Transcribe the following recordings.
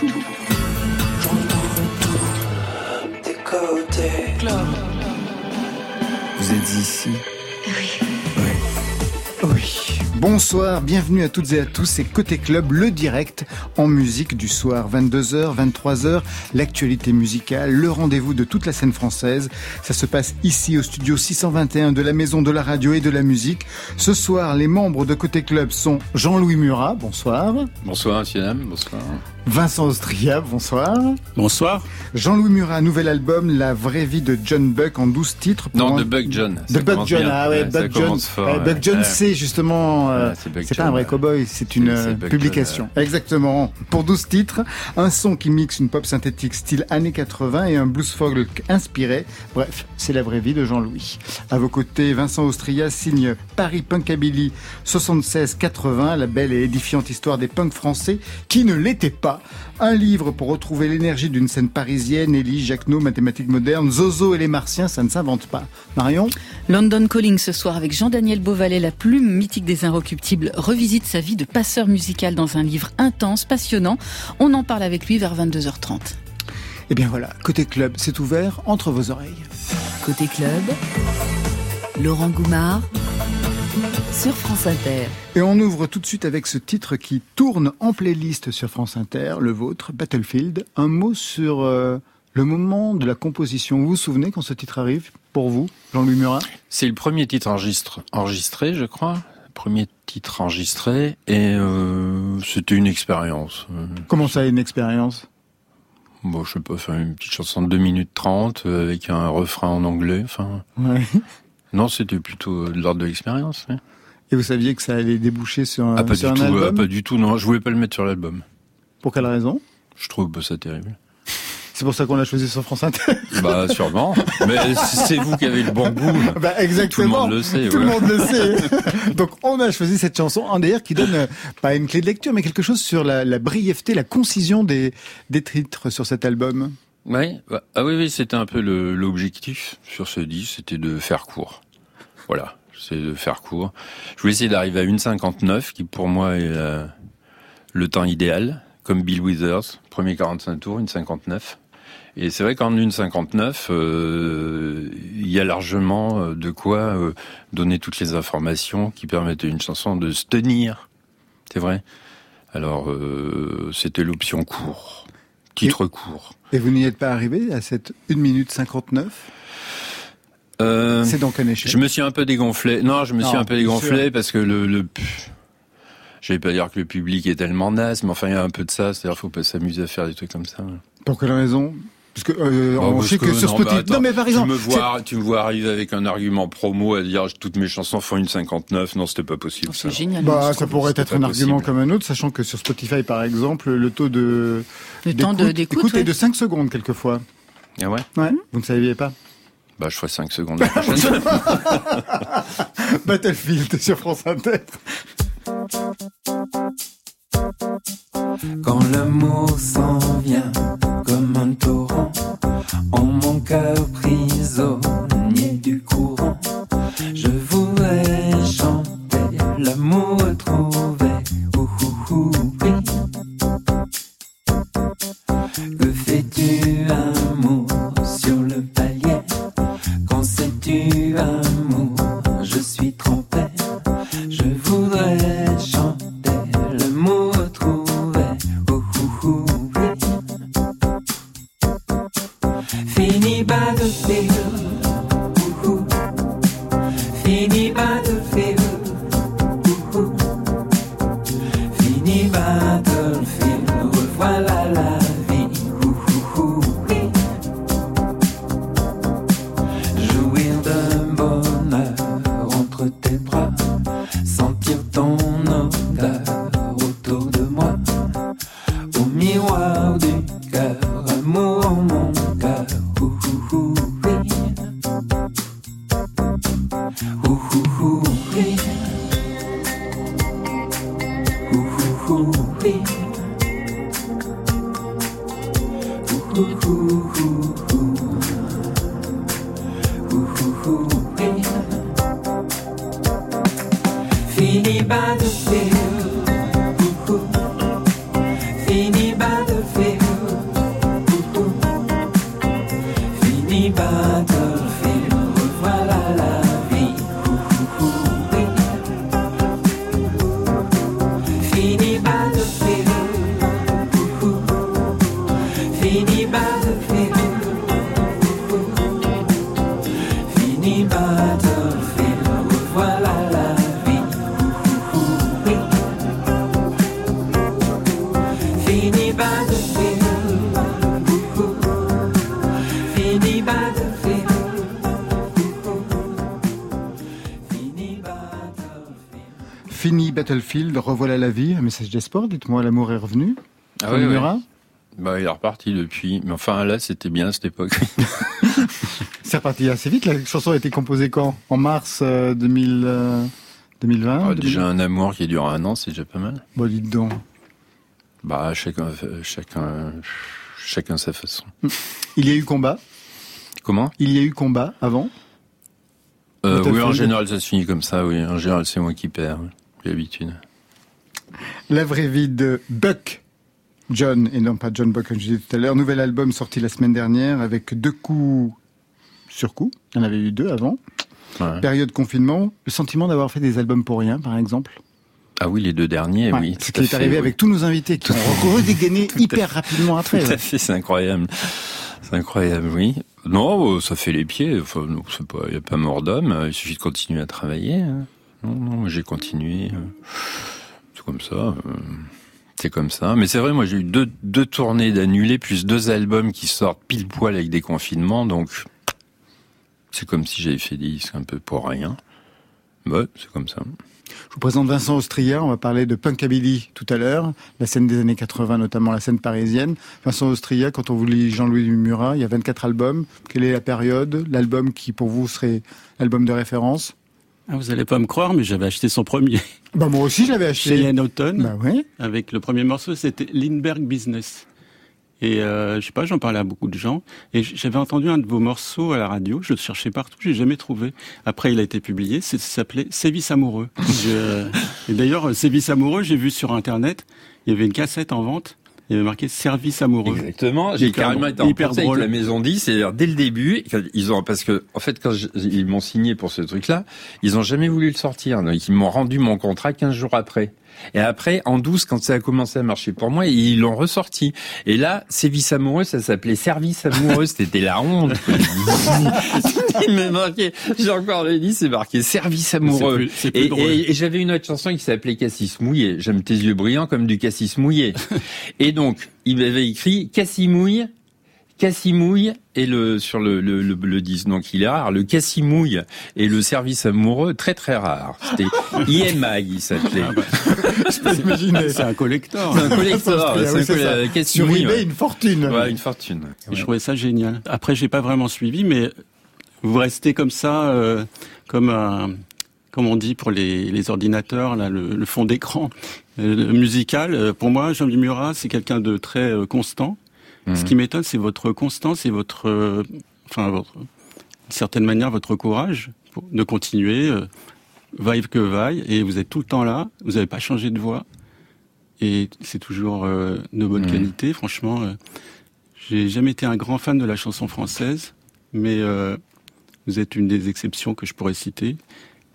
tout. Des côtés. Club. Vous êtes ici? Oui. Oui. Oui. Bonsoir, bienvenue à toutes et à tous, c'est Côté Club, le direct en musique du soir, 22h, 23h, l'actualité musicale, le rendez-vous de toute la scène française. Ça se passe ici au studio 621 de la Maison de la Radio et de la Musique. Ce soir, les membres de Côté Club sont Jean-Louis Murat, bonsoir. Bonsoir, monsieur bonsoir. Vincent Austria, bonsoir. Bonsoir. Jean-Louis Murat, nouvel album, La vraie vie de John Buck en 12 titres. Non, de Buck John. De Buck John, ah ouais, Buck John. Buck John, c'est justement, euh, c'est pas un vrai cowboy, c'est une euh, publication. Exactement. Pour 12 titres, un son qui mixe une pop synthétique style années 80 et un blues folk inspiré. Bref, c'est la vraie vie de Jean-Louis. À vos côtés, Vincent Austria signe Paris Punkabilly 76-80, la belle et édifiante histoire des punks français qui ne l'étaient pas un livre pour retrouver l'énergie d'une scène parisienne, Élie, Jacquenot, mathématiques modernes, Zozo et les Martiens, ça ne s'invente pas. Marion London Calling ce soir avec Jean-Daniel Beauvalet, la plume mythique des Inrecuptibles, revisite sa vie de passeur musical dans un livre intense, passionnant. On en parle avec lui vers 22h30. Et eh bien voilà, côté club, c'est ouvert entre vos oreilles. Côté club, Laurent Goumard sur France Inter. Et on ouvre tout de suite avec ce titre qui tourne en playlist sur France Inter, le vôtre, Battlefield. Un mot sur euh, le moment de la composition. Vous vous souvenez quand ce titre arrive pour vous, Jean-Louis Murat? C'est le premier titre enregistré, je crois. Premier titre enregistré et euh, c'était une expérience. Comment ça, une expérience? Bon, je sais pas, faire une petite chanson de 2 minutes 30 euh, avec un refrain en anglais, enfin. Ouais. Non, c'était plutôt de l'ordre de l'expérience. Et vous saviez que ça allait déboucher sur un, ah, pas du tout, album ah, Pas du tout, non. Je voulais pas le mettre sur l'album. Pour quelle raison? Je trouve ça terrible. C'est pour ça qu'on l'a choisi sur France Inter. Bah sûrement. Mais c'est vous qui avez le bon goût. Bah exactement. Tout le monde le sait. Tout le monde le sait. Donc on a choisi cette chanson, en d'ailleurs qui donne euh, pas une clé de lecture, mais quelque chose sur la, la brièveté, la concision des, des titres sur cet album. Oui, bah, ah oui, oui, c'était un peu l'objectif sur ce disque, c'était de faire court. Voilà, c'est de faire court. Je voulais essayer d'arriver à une 59, qui pour moi est euh, le temps idéal, comme Bill Withers, premier 45 tours, une 59. Et c'est vrai qu'en une 59, euh, il y a largement euh, de quoi donner toutes les informations qui permettent à une chanson de se tenir. C'est vrai. Alors, c'était l'option court, titre court. Et vous n'y êtes pas arrivé à cette 1 minute 59 euh, C'est donc un échec. Je me suis un peu dégonflé. Non, je me suis un peu dégonflé parce que le, le je vais pas dire que le public est tellement naze, mais enfin il y a un peu de ça. C'est-à-dire faut pas s'amuser à faire des trucs comme ça. Pour quelle raison? Parce que euh, bah, on sait que, sur Spotify. non mais par exemple, tu me vois, tu me vois arriver avec un argument promo à dire toutes mes chansons font une 59. Non, c'était pas possible. Oh, c'est génial. Bah, ça pourrait être un argument comme un autre, sachant que sur Spotify, par exemple, le taux de le temps d'écoute est de 5 secondes quelquefois. Ah ouais? Ouais. Vous ne saviez pas? Bah, je ferai 5 secondes. Battlefield sur France Inter. Quand l'amour s'en vient Battlefield, Revoilà la vie, un message d'espoir, dites-moi, l'amour est revenu. Ah oui, Bah, il est reparti depuis. Mais enfin, là, c'était bien à cette époque. c'est reparti assez vite. La chanson a été composée quand? En mars 2000, 2020 ah, Déjà, un amour qui dure un an, c'est déjà pas mal. Bon, dites donc. Bah, chacun, chacun, chacun sa façon. Il y a eu combat? Comment? Il y a eu combat avant? Euh, Oui, en général, ça se finit comme ça, oui. En général, c'est moi qui perds, l'habitude. La vraie vie de Buck John, et non pas John Buck, comme je disais tout à l'heure. Nouvel album sorti la semaine dernière avec deux coups sur coup. Il y en avait eu deux avant. Période confinement. Le sentiment d'avoir fait des albums pour rien, par exemple ah oui, les deux derniers, oui. Ce qui est arrivé avec tous nos invités qui ont redégainé hyper rapidement après. Tout à fait, c'est incroyable. C'est incroyable, oui. Non, euh, ça fait les pieds. Enfin, il n'y a pas mort d'homme. Il suffit de continuer à travailler. Hein. Non, non, j'ai continué. Euh, c'est comme ça. Euh, c'est comme ça. Mais c'est vrai, moi j'ai eu deux, deux tournées d'annulés, plus deux albums qui sortent pile poil avec des confinements. Donc, c'est comme si j'avais fait des disques un peu pour rien. Ouais, c'est comme ça. Je vous présente Vincent Austria, on va parler de Punkabilly tout à l'heure, la scène des années 80, notamment la scène parisienne. Vincent Austria, quand on vous lit Jean-Louis Murat, il y a 24 albums. Quelle est la période? L'album qui pour vous serait l'album de référence? Ah, vous allez pas me croire, mais j'avais acheté son premier. Bah moi aussi, je l'avais acheté. Chez Autumn. Bah oui. Avec le premier morceau, c'était Lindbergh Business. Et euh, je sais pas, j'en parlais à beaucoup de gens. Et j'avais entendu un de vos morceaux à la radio. Je le cherchais partout, j'ai jamais trouvé. Après, il a été publié. Ça s'appelait Sévice amoureux. et d'ailleurs, Sévice amoureux, j'ai vu sur internet. Il y avait une cassette en vente. Il y avait marqué service amoureux. Exactement. J'ai carrément été en hyper avec la maison 10 et dès le début, ils ont parce que en fait quand ils m'ont signé pour ce truc-là, ils ont jamais voulu le sortir. Donc ils m'ont rendu mon contrat 15 jours après. Et après, en 12, quand ça a commencé à marcher pour moi, ils l'ont ressorti. Et là, Sévice amoureux, ça s'appelait Service amoureux. C'était la honte. Il m'a marqué. J'ai encore le dit, c'est marqué Service amoureux. et, j'avais une autre chanson qui s'appelait Cassis mouillé. J'aime tes yeux brillants comme du cassis mouillé. et donc, il m'avait écrit Cassis mouille Cassimouille et le sur le, le, le, le donc il est rare. Le Cassimouille et le service amoureux très très rare. C'était IMI, il s'appelait. Ah bah. C'est un collector. C'est un collector. c'est Sur eBay, une fortune. Ouais, une fortune. Je trouvais ça génial. Après, j'ai pas vraiment suivi, mais vous restez comme ça, euh, comme un comme on dit pour les, les ordinateurs, là, le, le fond d'écran euh, musical. Euh, pour moi, Jean-Louis Murat, c'est quelqu'un de très constant. Ce qui m'étonne, c'est votre constance et votre, euh, enfin, votre, d'une certaine manière, votre courage de continuer, euh, vaille que vaille, et vous êtes tout le temps là, vous n'avez pas changé de voix, et c'est toujours euh, de bonne qualité. Franchement, euh, j'ai jamais été un grand fan de la chanson française, mais vous êtes une des exceptions que je pourrais citer.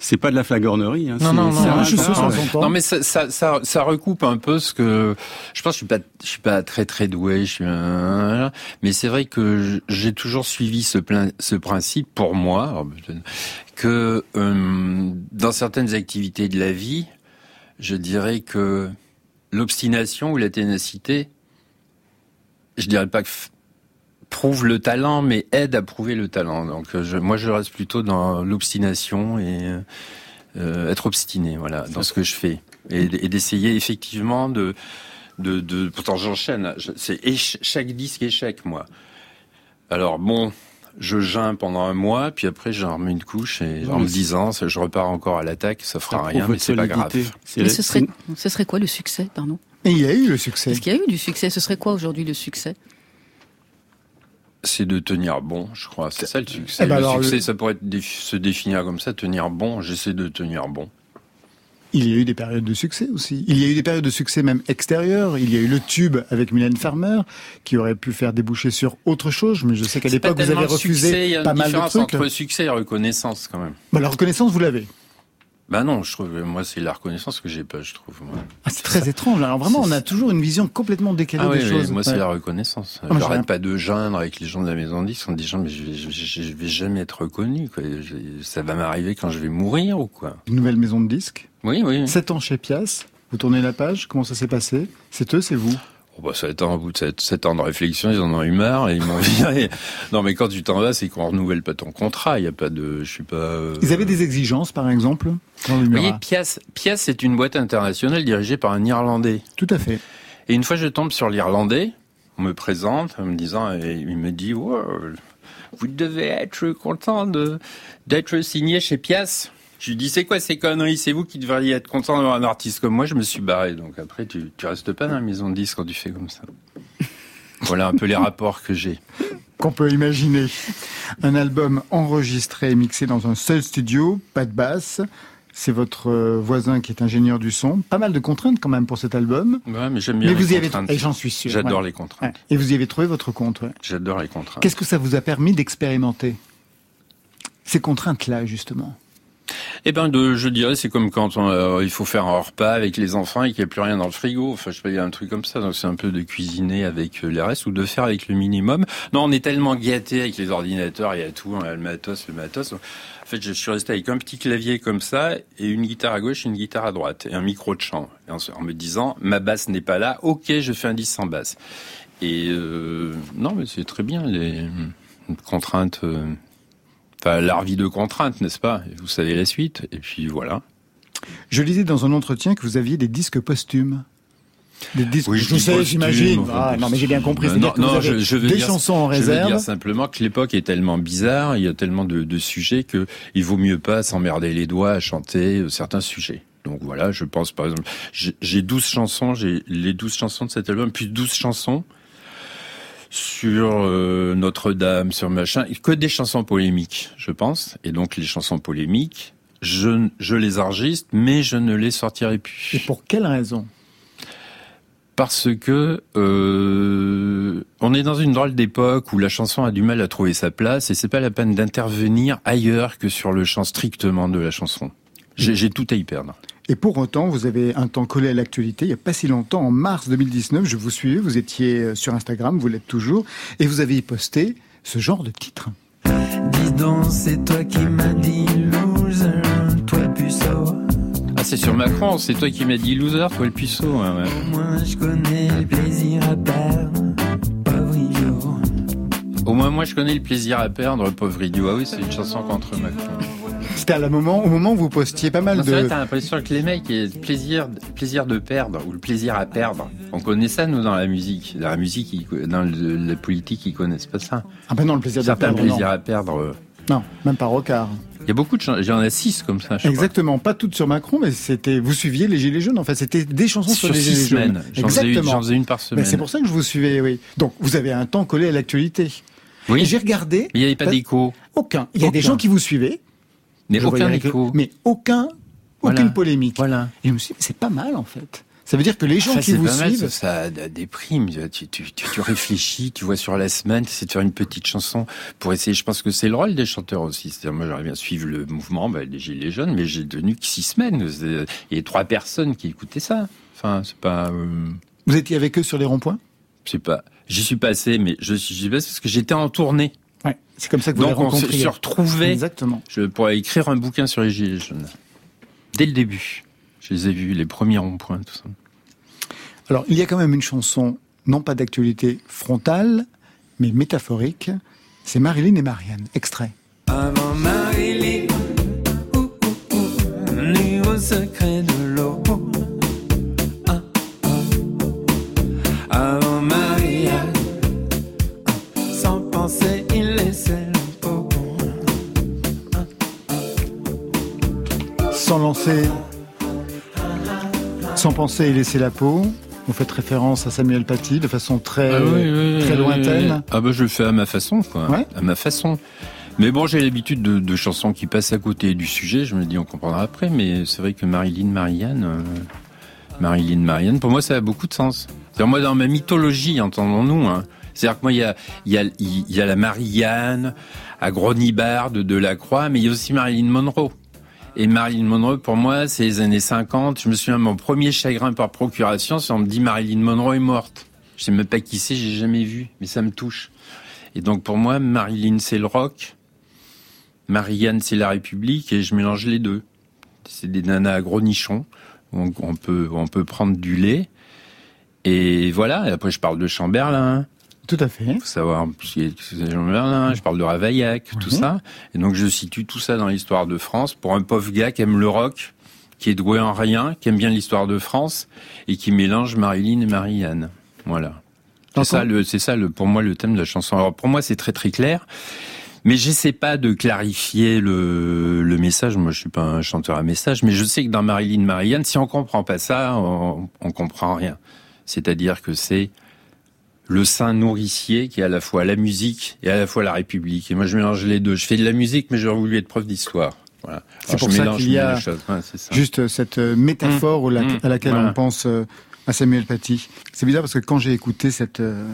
C'est pas de la flagornerie. Hein, non, non, non, je suis Non, mais ça, ça, ça, ça, recoupe un peu ce que je pense. Je suis pas, je suis pas très très doué. Je suis, mais c'est vrai que j'ai toujours suivi ce, plein, ce principe pour moi que euh, dans certaines activités de la vie, je dirais que l'obstination ou la ténacité, je dirais pas que prouve le talent, mais aide à prouver le talent. Donc euh, je, moi, je reste plutôt dans l'obstination et euh, être obstiné, voilà, dans ce que je fais, et, d'essayer effectivement de, de, de pourtant j'enchaîne. C'est chaque disque échec, moi. Alors bon, je geins pendant un mois, puis après j'en remets une couche et en me disant, je repars encore à l'attaque, ça fera rien, mais c'est pas grave. Mais ce serait, ce serait quoi le succès, pardon? Et il y a eu le succès. Est-ce qu'il y a eu du succès? Ce serait quoi aujourd'hui le succès? C'est de tenir bon, je crois. C'est ça le succès. Eh ben le succès, ça pourrait se définir comme ça, tenir bon. J'essaie de tenir bon. Il y a eu des périodes de succès aussi. Il y a eu des périodes de succès même extérieures. Il y a eu le tube avec Mylène Farmer qui aurait pu faire déboucher sur autre chose. Mais je sais qu'à l'époque vous avez refusé pas mal de trucs. entre succès et reconnaissance quand même. Bah, la reconnaissance vous l'avez. Ben non, je trouve, moi, c'est la reconnaissance que j'ai pas, je trouve. Ah, c'est très étrange. Alors vraiment, on a toujours une vision complètement décalée ah, des oui, choses. moi, c'est la reconnaissance. Ah, J'arrête pas de geindre avec les gens de la maison 10 en disant, mais je vais, je, vais jamais être reconnu, quoi. Ça va m'arriver quand je vais mourir ou quoi. Une nouvelle maison de disques. Oui, oui. Sept ans chez Pias. Vous tournez la page. Comment ça s'est passé? C'est eux, c'est vous? Oh bah, ça a au bout de 7, ans de réflexion, ils en ont eu marre et ils m'ont viré. non, mais quand tu t'en vas, c'est qu'on renouvelle pas ton contrat. Il y a pas de, je suis pas. Euh... Ils avaient des exigences, par exemple. Dans Vous voyez, Pias, Pias, c'est une boîte internationale dirigée par un Irlandais. Tout à fait. Et une fois, je tombe sur l'Irlandais. On me présente, en me disant, et il me dit, wow, vous devez être content de d'être signé chez Pias. Lui dis, c'est quoi ces conneries? C'est vous qui devriez être content d'avoir un artiste comme moi. Je me suis barré. Donc après, tu, tu restes pas dans la maison de disques quand tu fais comme ça. voilà un peu les rapports que j'ai. Qu'on peut imaginer. Un album enregistré et mixé dans un seul studio, pas de basse. C'est votre voisin qui est ingénieur du son. Pas mal de contraintes quand même pour cet album. Ouais, mais j'aime bien mais vous y avez et j'en suis sûr. J'adore les contraintes. Et vous y avez trouvé votre compte. J'adore les contraintes. Qu'est-ce que ça vous a permis d'expérimenter ces contraintes-là justement? Eh ben, je dirais, c'est comme quand euh, il faut faire un repas avec les enfants et qu'il n'y a plus rien dans le frigo. Enfin, je sais pas, il y a un truc comme ça. Donc, c'est un peu de cuisiner avec euh, les restes ou de faire avec le minimum. Non, on est tellement gâté avec les ordinateurs, il y a tout, on a le matos, le matos. En fait, je suis resté avec un petit clavier comme ça et une guitare à gauche, une guitare à droite et un micro de chant. en, me disant, ma basse n'est pas là. Ok, je fais un 10 sans basse. Et euh, non, mais c'est très bien les contraintes. L'art vie de contrainte, n'est-ce pas? Vous savez la suite. Et puis voilà. Je lisais dans un entretien que vous aviez des disques posthumes. Des disques, oui, je sais, j'imagine. Ah, non, mais j'ai bien compris. Non, non je, je veux des dire, chansons en réserve. Je veux dire simplement que l'époque est tellement bizarre, il y a tellement de, de sujets que il vaut mieux pas s'emmerder les doigts à chanter euh, certains sujets. Donc voilà, je pense par exemple, j'ai 12 chansons, j'ai les 12 chansons de cet album, puis 12 chansons sur euh, Notre-Dame, sur machin, que des chansons polémiques, je pense. Et donc les chansons polémiques, je, je les enregistre, mais je ne les sortirai plus. Et pour quelle raison? Parce que euh, on est dans une drôle d'époque où la chanson a du mal à trouver sa place et c'est pas la peine d'intervenir ailleurs que sur le champ strictement de la chanson. J'ai tout à y perdre. Et pour autant, vous avez un temps collé à l'actualité. Il n'y a pas si longtemps, en mars 2019, je vous suivais, vous étiez euh, sur Instagram, vous l'êtes toujours, et vous avez y posté ce genre de titre. Dis donc, c'est toi qui m'as dit loser, toi puceau. Ah, c'est sur Macron, c'est toi qui m'as dit loser, toi le puceau. Moi, je connais le plaisir à perdre, pauvre idiot. Au moins, moi, je connais le plaisir à perdre, pauvre idiot. Ah oui, c'est une chanson contre Macron. C'était à la moment, au moment où vous postiez pas mal de. C'est t'as l'impression que les mecs, le plaisir, plaisir de perdre ou le plaisir à perdre. On connaît ça nous dans la musique, dans la musique, dans la politique, ils connaissent pas ça. Ah ben non, le plaisir de perdre. plaisir à perdre. Euh. Non, même pas Rocard. Il y a beaucoup de chansons, j'en ai six comme ça. Exactement, pas toutes sur Macron, mais c'était, vous suiviez les Gilets jaunes. En fait, c'était des chansons sur, les Gilets jaunes. J'en faisais, une par semaine. C'est pour ça que je vous suivais, oui. Donc, vous avez un temps collé à l'actualité. Oui. j'ai regardé. Mais il n'y avait pas d'écho. Aucun. Il y a des gens qui vous suivaient, mais aucun écho. Mais aucun, aucune polémique. Voilà. Et je me suis dit, c'est pas mal en fait. Ça veut dire que les gens qui vous suivent, ça déprime. Tu, tu, tu, tu, réfléchis, tu vois sur la semaine, c'est de faire une petite chanson pour essayer. Je pense que c'est le rôle des chanteurs aussi. C'est-à-dire, moi, j'aimerais bien suivre le mouvement bah, des gilets jaunes, mais j'ai tenu que six semaines. Il y a trois personnes qui écoutaient ça. Enfin, c'est pas. Euh, vous étiez avec eux sur les ronds-points? C'est pas. J'y suis passé, mais je suis passé parce que j'étais en tournée. Ouais, c'est comme ça que vous Donc on se retrouvait. Exactement. Je pourrais écrire un bouquin sur les gilets jaunes. Dès le début, je les ai vus, les premiers ronds-points, tout ça. Alors, il y a quand même une chanson, non pas d'actualité frontale, mais métaphorique. C'est Marilyn et Marianne. Extrait. Avant Marilyn. Sans lancer, sans penser et laisser la peau. Vous faites référence à Samuel Paty de façon très, ah très lointaine. Ah bah je le fais à ma façon, quoi. À ma façon. Mais bon, j'ai l'habitude de, chansons qui passent à côté du sujet. Je me dis, on comprendra après. Mais c'est vrai que Marilyn Marianne, euh, Marilyn Marianne, pour moi, ça a beaucoup de sens. C'est moi, dans ma mythologie, entendons-nous. Hein. C'est-à-dire que moi, il y a, il y a, il y a la Marianne à Gronibard de Delacroix, mais il y a aussi Marilyn Monroe. Et Marilyn Monroe, pour moi, c'est les années 50. Je me souviens, mon premier chagrin par procuration, c'est on me dit Marilyn Monroe est morte. Je sais même pas qui c'est, j'ai jamais vu, mais ça me touche. Et donc pour moi, Marilyn c'est le rock, Marianne c'est la République, et je mélange les deux. C'est des nanas à gros nichons. On, peut, on peut prendre du lait Et voilà, et après je parle de Chamberlain. Tout à fait. Il faut savoir je parle de Ravaillac, tout ça. Et donc je situe tout ça dans l'histoire de France pour un pauvre gars qui aime le rock, qui est doué en rien, qui aime bien l'histoire de France et qui mélange Marilyn et Marianne. Voilà. C'est ça, le, c'est ça le, pour moi le thème de la chanson. Alors pour moi c'est très très clair. Mais j'essaie pas de clarifier le, le message. Moi, je suis pas un chanteur à message, mais je sais que dans Marilyn Marianne, si on comprend pas ça, on, on comprend rien. C'est-à-dire que c'est le saint nourricier qui est à la fois la musique et à la fois la République. Et moi, je mélange les deux. Je fais de la musique, mais j'aurais voulu être prof d'histoire. Voilà. C'est pour ça qu'il y a juste cette euh, métaphore mmh. Mmh. à laquelle on pense euh, à Samuel Paty. C'est bizarre parce que quand j'ai écouté cette euh,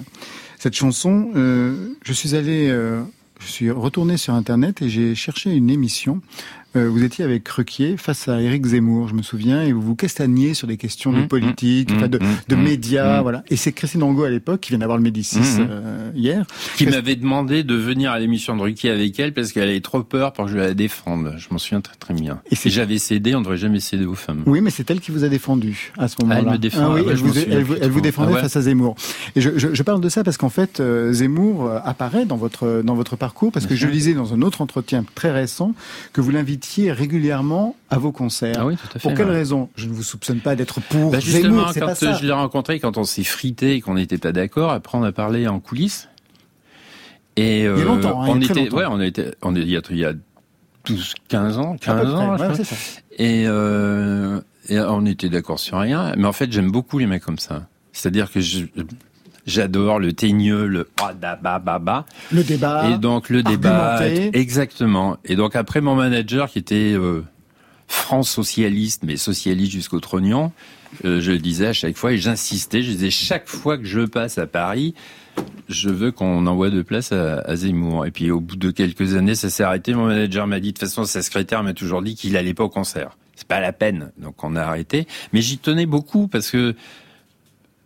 cette chanson, je suis allé je suis retourné sur Internet et j'ai cherché une émission euh, vous étiez avec Requier face à Éric Zemmour, je me souviens, et vous vous castagniez sur des questions de mmh, politique, mmh, de, mmh, médias, voilà. Et c'est Christine Angot à l'époque qui vient d'avoir le Médicis euh, hier, qui m'avait demandé de venir à l'émission de Ruquier avec elle parce qu'elle avait trop peur pour que je la défende. Je m'en souviens très très bien. Et, j'avais cédé, on devrait jamais céder aux femmes. Oui, mais c'est elle qui vous a défendu à ce moment-là. elle me défend. Ah, oui, elle, vous, elle, vous, défendait ah face à Zemmour. Et je, je, je, parle de ça parce qu'en fait, euh, Zemmour apparaît dans votre dans votre parcours parce que je lisais dans un autre entretien très récent que vous l'invitiez régulièrement à vos concerts. Ah oui, tout à fait, pour quelle raison? Je ne vous soupçonne pas d'être pour bah justement, quand je l'ai rencontré, quand on s'est frité et qu'on n'était pas d'accord, après on a parlé en coulisses. Et euh, il y a longtemps, hein, on il y a était, ouais, on était, on est, il y a, il y a 12, 15 ans, 15 ans, ouais, ça. Et, euh, et on était d'accord sur rien. Mais en fait, j'aime beaucoup les mecs comme ça. C'est-à-dire que je, J'adore le teigneux, le ba Le débat. Et donc le débat. Exactement. Et donc après mon manager qui était euh, France socialiste, mais socialiste jusqu'au trognon, euh, je le disais à chaque fois et j'insistais, je disais chaque fois que je passe à Paris, je veux qu'on envoie de place à, à, Zemmour. Et puis au bout de quelques années, ça s'est arrêté. Mon manager m'a dit, de toute façon, sa secrétaire m'a toujours dit qu'il allait pas au concert. C'est pas la peine. Donc on a arrêté. Mais j'y tenais beaucoup parce que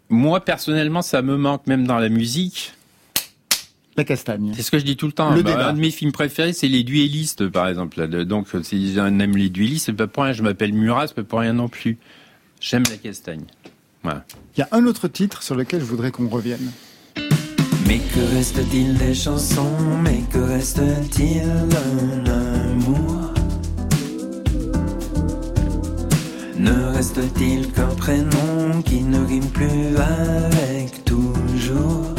moi, personnellement, ça me manque même dans la musique. La castagne. C'est ce que je dis tout le temps. Le bah, un de mes films préférés, c'est les duellistes, par exemple. Donc, si on aime les duellistes, c'est pas pour rien. Je m'appelle Murat, c'est pas pour rien non plus. J'aime la castagne. Voilà. Il y a un autre titre sur lequel je voudrais qu'on revienne. Mais que reste-t-il des chansons? Mais que reste-t-il d'un amour? Ne reste-t-il qu'un prénom qui ne rime plus avec toujours?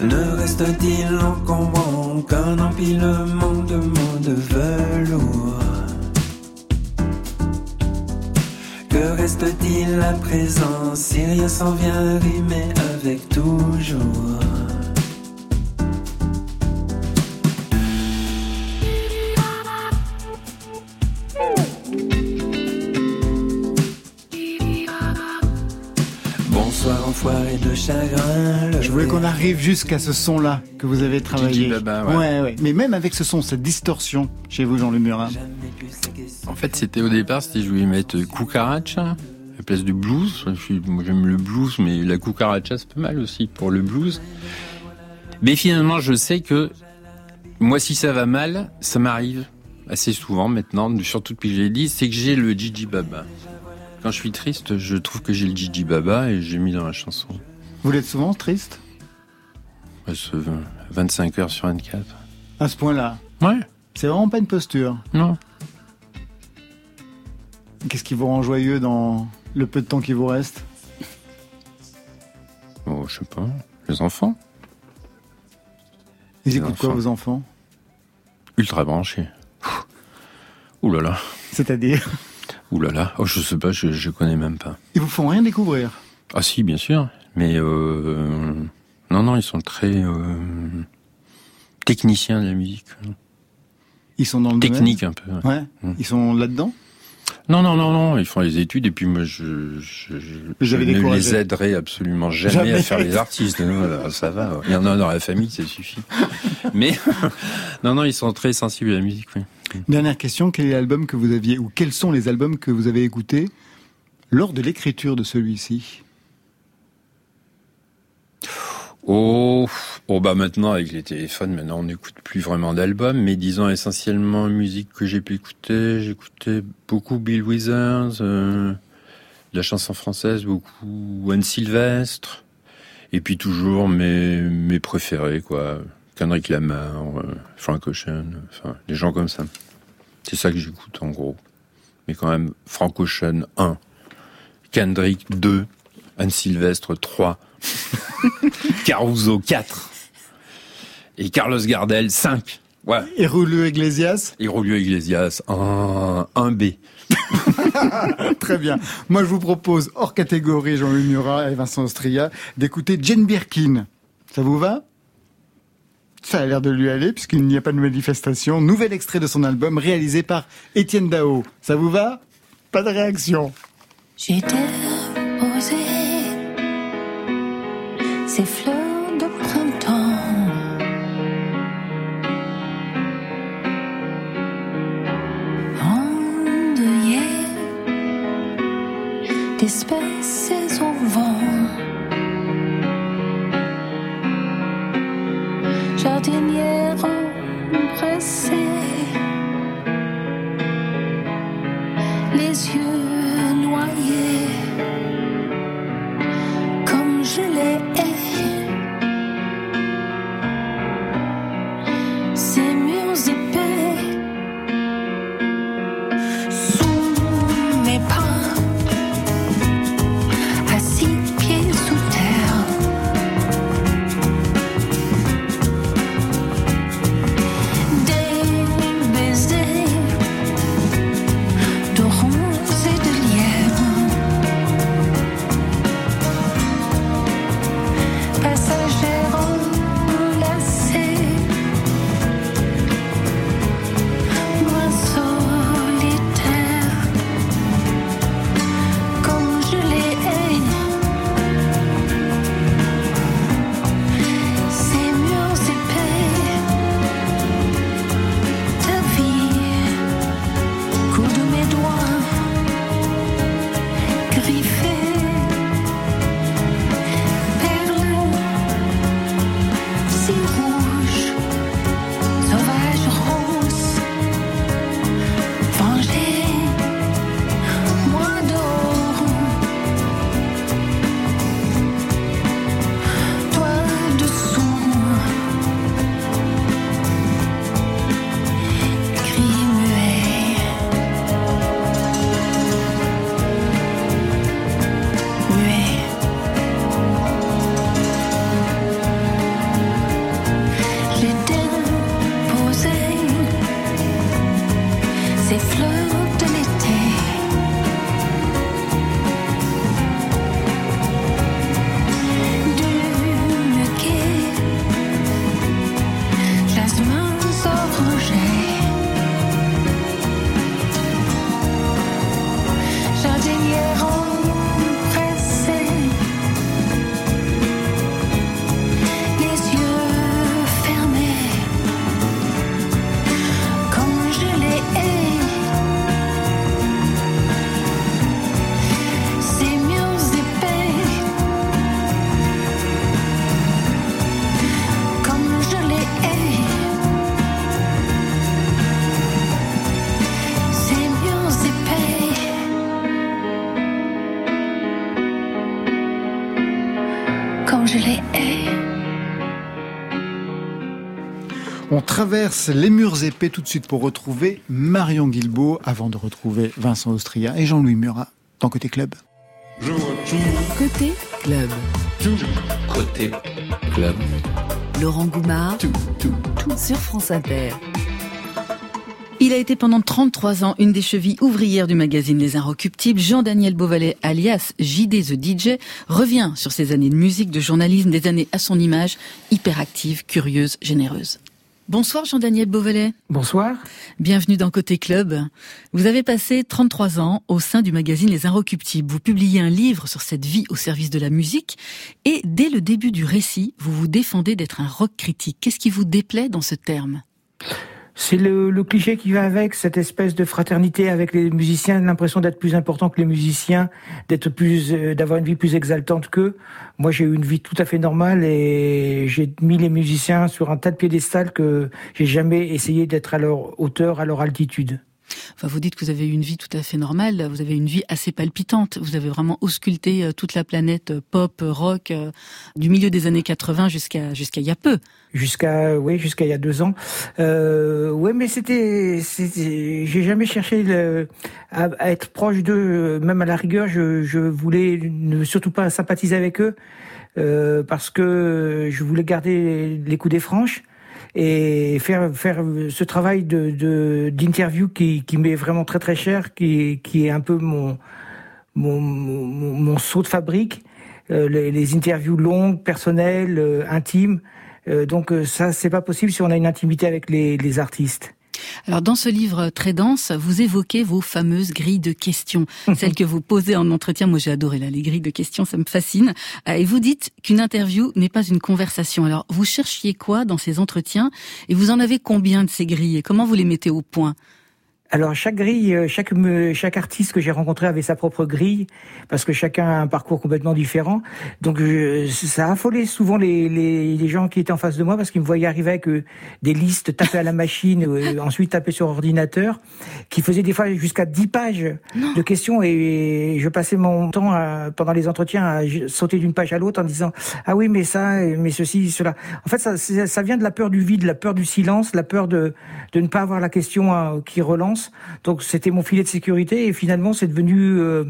Ne reste-t-il encombrant qu'un empilement de mots de velours? Que reste-t-il à présent si rien s'en vient rimer avec toujours? De chagrin. Je voulais qu'on arrive jusqu'à ce son-là que vous avez travaillé. ouais. Ouais, Mais même avec ce son, cette distorsion chez vous, Jean Murin. En fait, c'était au départ, c'était je voulais mettre cucaracha à la place du blues. J'aime le blues, mais la cucaracha c'est pas mal aussi pour le blues. Mais finalement, je sais que moi, si ça va mal, ça m'arrive assez souvent maintenant, surtout depuis que j'ai dit, c'est que j'ai le Gigi Baba. Quand je suis triste, je trouve que j'ai le Gigi Baba et j'ai mis dans la chanson. Vous l'êtes souvent triste? 25 heures sur 24. À ce point-là? Ouais. C'est vraiment pas une posture? Non. Qu'est-ce qui vous rend joyeux dans le peu de temps qui vous reste? Oh, je sais pas. Les enfants. Ils écoutent quoi, vos enfants? Ultra branchés. Ouh là là. C'est-à-dire? Ouh là là, oh, je sais pas, je, je connais même pas. Ils vous font rien découvrir Ah si, bien sûr, mais euh, non, non, ils sont très euh, techniciens de la musique. Ils sont dans le technique un peu. Ouais. Mmh. Ils sont là-dedans. Non, non, non, non, ils font les études et puis moi je, je, je, ne les aiderai absolument jamais, à faire les artistes. ça va, il y en a dans la famille, ça suffit. Mais non, non, ils sont très sensibles à la musique. Oui. Dernière question, quel est l'album que vous aviez, ou quels sont les albums que vous avez écoutés lors de l'écriture de celui-ci? Oh, oh bah maintenant avec les téléphones, maintenant on n'écoute plus vraiment d'albums, mais disons essentiellement musique que j'ai pu écouter, j'écoutais beaucoup Bill Withers, euh, la chanson française, beaucoup Anne Sylvestre, et puis toujours mes, mes préférés, quoi. Kendrick Lamar, euh, Frank Ocean, enfin, des gens comme ça. C'est ça que j'écoute en gros. Mais quand même, Frank Ocean 1, Kendrick 2, Anne Sylvestre 3, Caruso 4, et Carlos Gardel 5. Ouais. Et Julio Iglesias? Et Julio Iglesias, un, un B. Très bien. Moi, je vous propose, hors catégorie, Jean-Louis Murat et Vincent Ostria, d'écouter Jane Birkin. Ça vous va? Ça a l'air de lui aller puisqu'il n'y a pas de manifestation. Nouvel extrait de son album réalisé par Étienne Dao. Ça vous va? Pas de réaction. Ces fleurs traverse les murs épais tout de suite pour retrouver Marion Guilbault avant de retrouver Vincent Austria et Jean-Louis Murat dans Côté Club. Côté Club. Côté Club. Laurent Goumard. Sur France Inter. Il a été pendant 33 ans une des chevilles ouvrières du magazine Les Inrecuptibles. Jean-Daniel Beauvalet, alias JD The DJ, revient sur ses années de musique, de journalisme, des années à son image, hyperactive, curieuse, généreuse. Bonsoir Jean-Daniel Beauvalet. Bonsoir. Bienvenue dans Côté Club. Vous avez passé 33 ans au sein du magazine Les Inrecuptibles. Vous publiez un livre sur cette vie au service de la musique et dès le début du récit, vous vous défendez d'être un rock critique. Qu'est-ce qui vous déplaît dans ce terme? C'est le, cliché qui va avec cette espèce de fraternité avec les musiciens, l'impression d'être plus important que les musiciens, d'être plus, euh, d'avoir une vie plus exaltante qu'eux. Moi, j'ai eu une vie tout à fait normale et j'ai mis les musiciens sur un tas de piédestal que j'ai jamais essayé d'être à leur hauteur, à leur altitude. Enfin, vous dites que vous avez une vie tout à fait normale, vous avez une vie assez palpitante. Vous avez vraiment ausculté euh, toute la planète euh, pop, rock, euh, du milieu des années 80 jusqu'à jusqu'à il y a peu. Jusqu'à oui, jusqu'à il y a deux ans. Euh, ouais, mais c'était, j'ai jamais cherché à, être proche d'eux. Même à la rigueur, je, je voulais ne surtout pas sympathiser avec eux euh, parce que je voulais garder les coups des franches et faire faire ce travail de d'interview qui qui m'est vraiment très très cher, qui qui est un peu mon mon mon, saut de fabrique, euh, les, les, interviews longues, personnelles, euh, intimes. Euh, donc ça c'est pas possible si on a une intimité avec les les artistes. Alors dans ce livre très dense, vous évoquez vos fameuses grilles de questions, celles que vous posez en entretien. Moi j'ai adoré là, les grilles de questions, ça me fascine. Euh, et vous dites qu'une interview n'est pas une conversation. Alors vous cherchiez quoi dans ces entretiens? Et vous en avez combien de ces grilles? Et comment vous les mettez au point? Alors chaque grille, euh, chaque chaque artiste que j'ai rencontré avait sa propre grille parce que chacun a un parcours complètement différent. Donc ça a affolé souvent les, les, les, gens qui étaient en face de moi parce qu'ils me voyaient arriver avec euh, des listes tapées à la machine, euh, ensuite tapées sur ordinateur, qui faisaient des fois jusqu'à 10 pages de questions et je passais mon temps à, pendant les entretiens à sauter d'une page à l'autre en disant ah oui mais ça mais ceci cela. En fait ça ça vient de la peur du vide, la peur du silence, la peur de de ne pas avoir la question qui relance donc c'était mon filet de sécurité et finalement c'est devenu euh,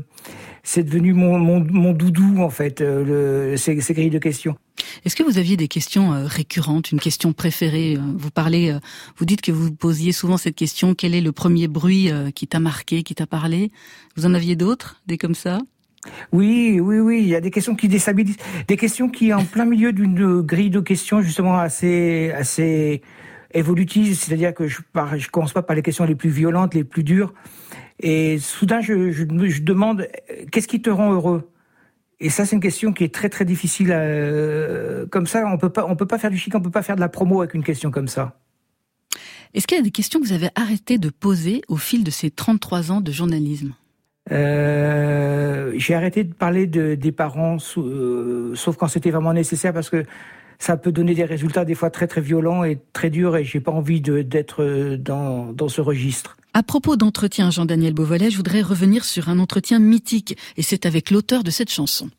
c'est devenu mon, mon, doudou en fait euh, le, ces, grilles de questions. Est-ce que vous aviez des questions euh, récurrentes, une question préférée Vous parlez, vous dites que vous posiez souvent cette question quel est le premier bruit qui t'a marqué, qui t'a parlé? Vous en aviez d'autres, des comme ça? Oui, oui, oui. Il y a des questions qui déstabilisent, des questions qui, en plein milieu d'une grille de questions justement assez, assez évolutive, c'est-à-dire que je ne je commence pas par les questions les plus violentes, les plus dures, et soudain je, je, je demande qu'est-ce qui te rend heureux? Et ça, c'est une question qui est très très difficile. Euh, comme ça, on peut pas, on peut pas faire du chic, on peut pas faire de la promo avec une question comme ça. Est-ce qu'il y a des questions que vous avez arrêté de poser au fil de ces 33 ans de journalisme? Euh, J'ai arrêté de parler de, des parents, euh, sauf quand c'était vraiment nécessaire, parce que ça peut donner des résultats des fois très très violents et très durs et j'ai pas envie d'être euh, dans, dans ce registre. À propos d'entretien, Jean-Daniel Beauvolet, je voudrais revenir sur un entretien mythique et c'est avec l'auteur de cette chanson.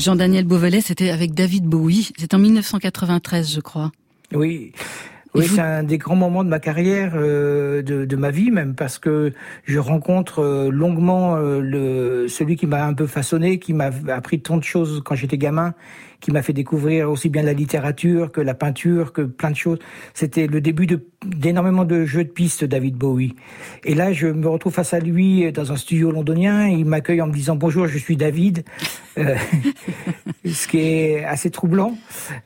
Jean-Daniel Beauvalet, c'était avec David Bowie. C'est en 1993, je crois. Oui. Oui, c'est un des grands moments de ma carrière, euh, de, de, ma vie même, parce que je rencontre euh, longuement euh, le, celui qui m'a un peu façonné, qui m'a appris tant de choses quand j'étais gamin, qui m'a fait découvrir aussi bien la littérature que la peinture, que plein de choses. C'était le début de d'énormément de jeux de pistes, David Bowie. Et là, je me retrouve face à lui dans un studio londonien. Il m'accueille en me disant bonjour, je suis David, euh, ce qui est assez troublant.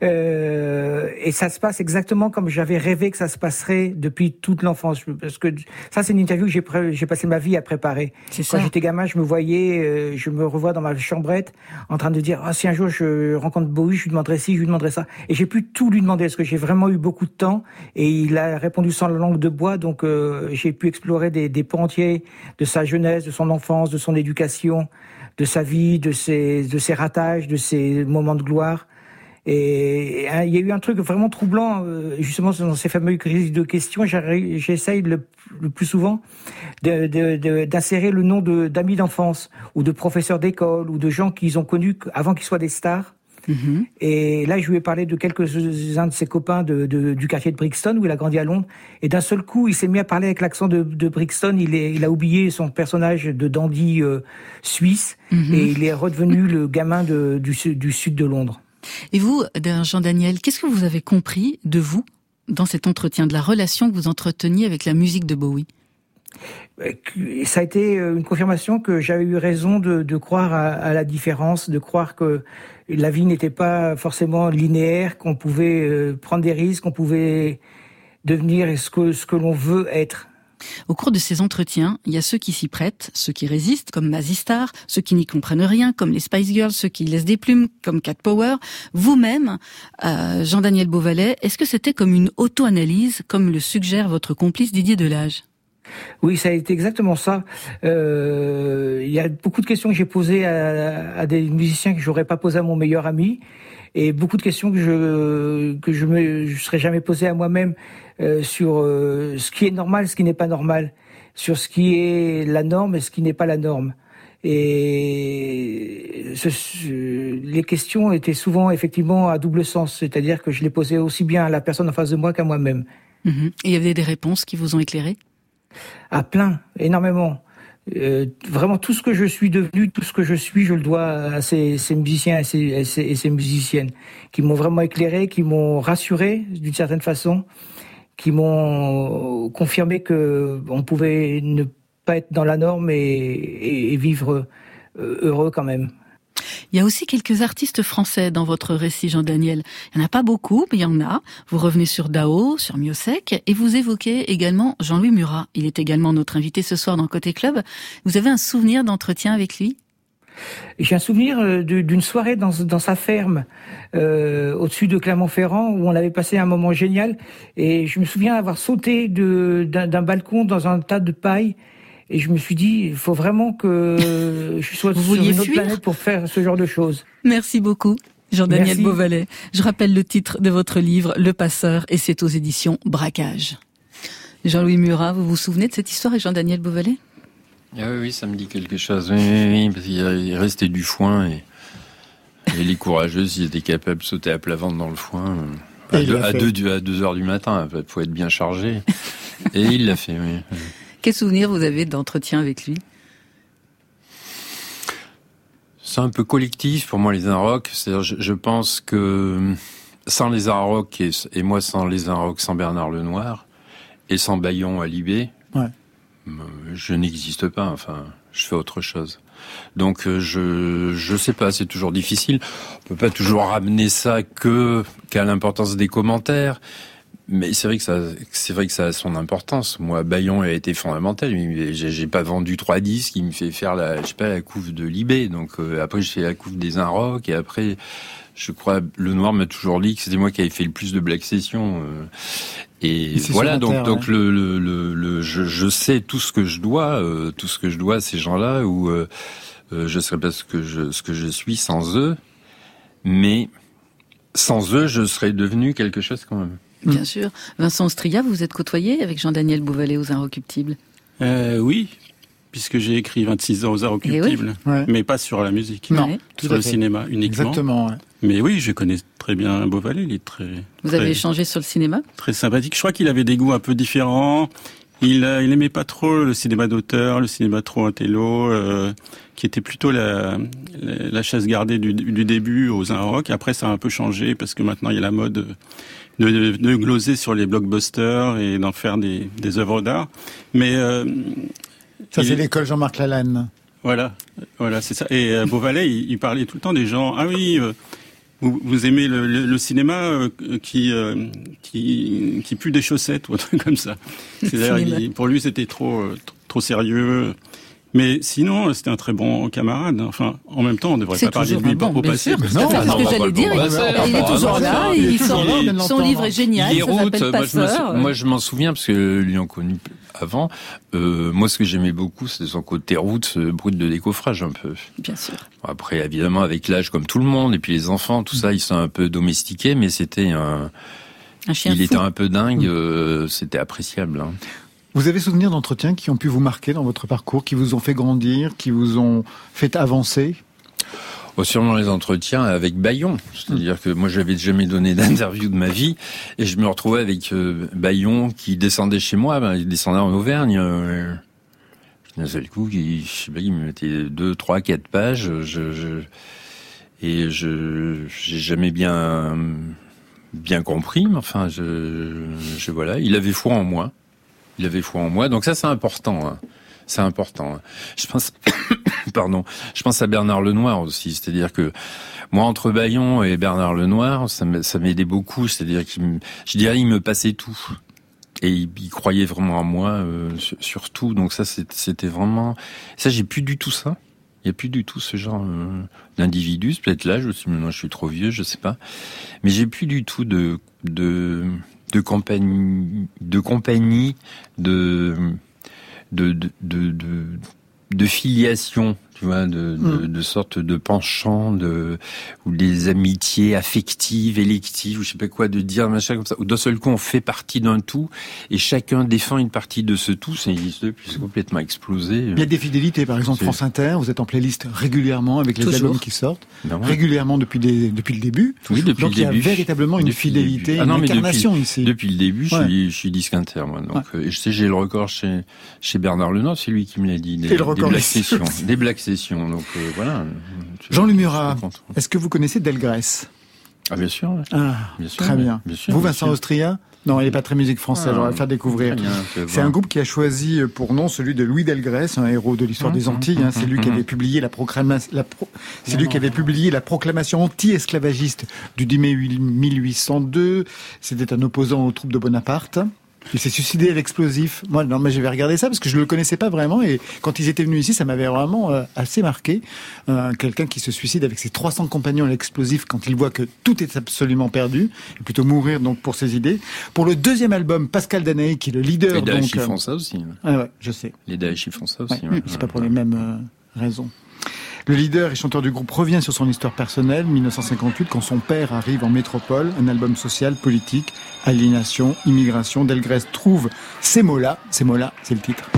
Euh, et ça se passe exactement comme j'avais rêvé que ça se passerait depuis toute l'enfance. Parce que ça, c'est une interview que j'ai passé ma vie à préparer. Quand j'étais gamin, je me voyais, euh, je me revois dans ma chambrette en train de dire ah si un jour je rencontre Bowie, je lui demanderai ci, je lui demanderai ça. Et j'ai pu tout lui demander parce que j'ai vraiment eu beaucoup de temps et il a répondu sans la langue de bois, donc euh, j'ai pu explorer des, des pans entiers de sa jeunesse, de son enfance, de son éducation, de sa vie, de ses, ratages, de ses moments de gloire. Et il y a eu un truc vraiment troublant, euh, justement, dans ces fameuses crises de questions. J'essaye le, plus souvent d'insérer le nom d'amis d'enfance ou de professeurs d'école ou de gens qu'ils ont connus avant qu'ils soient des stars Mhm. Et là, je lui ai parlé de quelques-uns de ses copains de, de, du quartier de Brixton, où il a grandi à Londres. Et d'un seul coup, il s'est mis à parler avec l'accent de, de, Brixton. Il, est, il a oublié son personnage de dandy euh, suisse. Mhm. Et il est redevenu le gamin du, du sud de Londres. Et vous, Jean-Daniel, qu'est-ce que vous avez compris de vous dans cet entretien, de la relation que vous entreteniez avec la musique de Bowie? euh, ça a été euh, une confirmation que j'avais eu raison de, croire à, la différence, de croire que la vie n'était pas forcément linéaire, qu'on pouvait euh, prendre des risques, qu'on pouvait devenir ce que, l'on veut être. Au cours de ces entretiens, il y a ceux qui s'y prêtent, ceux qui résistent, comme Mazistar, ceux qui n'y comprennent rien, comme les Spice Girls, ceux qui laissent des plumes, comme Cat Power. Vous-même, euh, Jean-Daniel Beauvalet, est-ce que c'était comme une auto-analyse, comme le suggère votre complice Didier Delage? Oui, ça a été exactement ça. Euh, il y a beaucoup de questions que j'ai posées à, à, des musiciens que j'aurais pas posées à mon meilleur ami, et beaucoup de questions que je que je me je serais jamais posées à moi-même euh, sur euh, ce qui est normal, ce qui n'est pas normal, sur ce qui est la norme et ce qui n'est pas la norme. Et ce, les questions étaient souvent effectivement à double sens, c'est-à-dire que je les posais aussi bien à la personne en face de moi qu'à moi-même. Mhm. Et il y avait des réponses qui vous ont éclairé? À plein, énormément. Euh, vraiment tout ce que je suis devenu, tout ce que je suis, je le dois à ces, musiciens et ces, musiciennes qui m'ont vraiment éclairé, qui m'ont rassuré d'une certaine façon, qui m'ont confirmé que on pouvait ne pas être dans la norme et, et vivre euh, heureux quand même. Il y a aussi quelques artistes français dans votre récit, Jean-Daniel. Il n'y en a pas beaucoup, mais il y en a. Vous revenez sur Dao, sur Miosek, et vous évoquez également Jean-Louis Murat. Il est également notre invité ce soir dans Côté Club. Vous avez un souvenir d'entretien avec lui? J'ai un souvenir euh, d'une soirée dans, dans, sa ferme euh, au-dessus de Clermont-Ferrand où on avait passé un moment génial et je me souviens avoir sauté d'un balcon dans un tas de paille et je me suis dit, il faut vraiment que je sois sur une autre planète pour faire ce genre de choses. Merci beaucoup. Jean-Daniel Beauvalet. Je rappelle le titre de votre livre, Le Passeur, et c'est aux éditions Braquage. Jean-Louis Murat, vous vous souvenez de cette histoire avec Jean-Daniel Beauvalet? Ah oui, oui, ça me dit quelque chose. Oui, oui, oui parce qu'il restait du foin et, et les courageuses, ils étaient capables de sauter à plat ventre dans le foin. À, deux, à, deux, à deux heures du matin, il faut être bien chargé. et il l'a fait, oui. Quel souvenir vous avez d'entretien avec lui? C'est un peu collectif pour moi les Inrocks. C'est-à-dire, je, je, pense que sans les Inrocks et, et, moi sans les Inrocks, sans Bernard Lenoir et sans Bayon à Libé, ouais. je n'existe pas. Enfin, je fais autre chose. Donc euh, je je sais pas, c'est toujours difficile. On peut pas toujours ramener ça que qu'à l'importance des commentaires. Mais c'est vrai que ça, c'est vrai que ça a son importance. Moi, Bayon a été fondamental. J'ai pas vendu trois disques. Il me fait faire la, je sais pas, la couve de Libé. Donc euh, après, je fais la couve des Inrock. Et après, je crois, le Noir m'a toujours dit que c'était moi qui avais fait le plus de Black Session. Euh. et, voilà. Donc, donc le, le, le, je, je, sais tout ce que je dois, euh, tout ce que je dois à ces gens-là. Où je serais pas ce que je, ce que je suis sans eux. Mais sans eux, je serais devenu quelque chose quand même. Bien mm. sûr. Vincent Stria, vous vous êtes côtoyé avec Jean-Daniel Beauvalet aux Inrecuptibles euh, Oui, puisque j'ai écrit 26 ans aux Inrecuptibles, eh mais pas sur la musique. Non, sur le cinéma uniquement. Exactement. Mais oui, je connais très bien Beauvalet, il est très... Vous avez échangé sur le cinéma? Très sympathique. Je crois qu'il avait des goûts un peu différents. Il, euh, il aimait pas trop le cinéma d'auteur, le cinéma trop intello, euh, qui était plutôt la, la, chasse gardée du, du début aux Inrocks. Après, ça a un peu changé parce que maintenant il y a la mode de, de, gloser sur les blockbusters et d'en faire des, des œuvres d'art. Mais euh, ça c'est l'école Jean-Marc Lalanne. Voilà, voilà, c'est ça. Et euh, Beauvalet, il, il, parlait tout le temps des gens. Ah oui. Euh, vous, vous, aimez le, le, le cinéma euh, qui, euh, qui qui pue des chaussettes ou un truc comme ça. C'est-à-dire, pour lui, c'était trop trop sérieux. Mais sinon, c'était un très bon camarade. Enfin, en même temps, on ne devrait pas parler de lui bon, au passé. Non, c'est ce que j'allais dire. Il, est toujours là. Il son livre est génial. Les routes, moi, je m'en souviens parce que l'ayant connu avant, euh, moi ce que j'aimais beaucoup c'était son côté route, brut de décoffrage un peu. Bien sûr. Après évidemment avec l'âge comme tout le monde et puis les enfants, tout ça ils sont un peu domestiqués mais c'était un, un chien il fou. était un peu dingue, euh, c'était appréciable. Hein. Vous avez souvenir d'entretiens qui ont pu vous marquer dans votre parcours, qui vous ont fait grandir, qui vous ont fait avancer? Oh, sûrement les entretiens avec Bayon. C'est-à-dire que moi, j'avais jamais donné d'interview de ma vie. Et je me retrouvais avec euh, Bayon qui descendait chez moi. Ben, il descendait en Auvergne. Euh, d'un seul coup, il, je sais pas, il me mettait deux, trois, quatre pages. Et je j'ai jamais bien compris. Mais enfin, je voilà. Il avait foi en moi. Il avait foi en moi. Donc ça, c'est important. Hein. C'est important. Hein. Je pense, pardon, je pense à Bernard Lenoir aussi. C'est-à-dire que moi, entre Bayon et Bernard Lenoir, ça m'aidait beaucoup. C'est-à-dire qu'il, je dirais, il me passait tout. et il, croyait vraiment à moi surtout. Donc ça, c'était vraiment ça. J'ai plus du tout ça. Il n'y a plus du tout ce genre d'individu. Peut-être là, je maintenant je suis trop vieux, je sais pas. Mais j'ai plus du tout de de de compagnie, de compagnie, de de, de, de, de filiation tu vois, de, de, mm. de sorte de penchant, de ou des amitiés affectives, électives, ou je sais pas quoi, de dire machin comme ça. Ou d'un seul coup, on fait partie d'un tout et chacun défend une partie de ce tout. Ça existe depuis, c'est complètement explosé. Il y a des fidélités, par exemple France Inter. Vous êtes en playlist régulièrement avec les albums qui sortent, ben régulièrement depuis depuis le début. Oui, depuis donc le début. il y a véritablement une fidélité, ah une incarnation depuis, ici. Depuis le début, je suis je suis disque Inter, moi. Donc, euh, je sais, j'ai le record chez chez Bernard Lenot, c'est lui qui me l'a dit. Des, et le record des black sessions, des black Donc euh, voilà. Jean Lumura, est-ce que vous connaissez Delgrès? Ah bien sûr. Ah, bien sûr, très bien. vous, Vincent Austria? Non, il n'est pas très musique française, ah, on va le faire découvrir. C'est un groupe qui a choisi pour nom celui de Louis Delgrès, un héros de l'histoire des Antilles. Hein. C'est lui qui avait publié la, proclamation, c'est lui qui avait publié la proclamation anti-esclavagiste du 10 mai 1802. C'était un opposant aux troupes de Bonaparte. Il s'est suicidé à l'explosif. Moi, non, mais je vais regarder ça parce que je ne le connaissais pas vraiment et quand ils étaient venus ici, ça m'avait vraiment euh, assez marqué. Euh, Quelqu'un qui se suicide avec ses 300 compagnons à l'explosif quand il voit que tout est absolument perdu et plutôt mourir donc pour ses idées. Pour le deuxième album, Pascal Danaï qui est le leader. Les Daesh, font ça aussi. Ah ouais, je sais. Les Daesh, font ça aussi. c'est pas pour les mêmes euh, raisons. Le leader et chanteur du groupe revient sur son histoire personnelle, 1958, quand son père arrive en métropole, un album social, politique, aliénation, immigration. Delgrès trouve ces mots-là, ces mots-là, c'est le titre.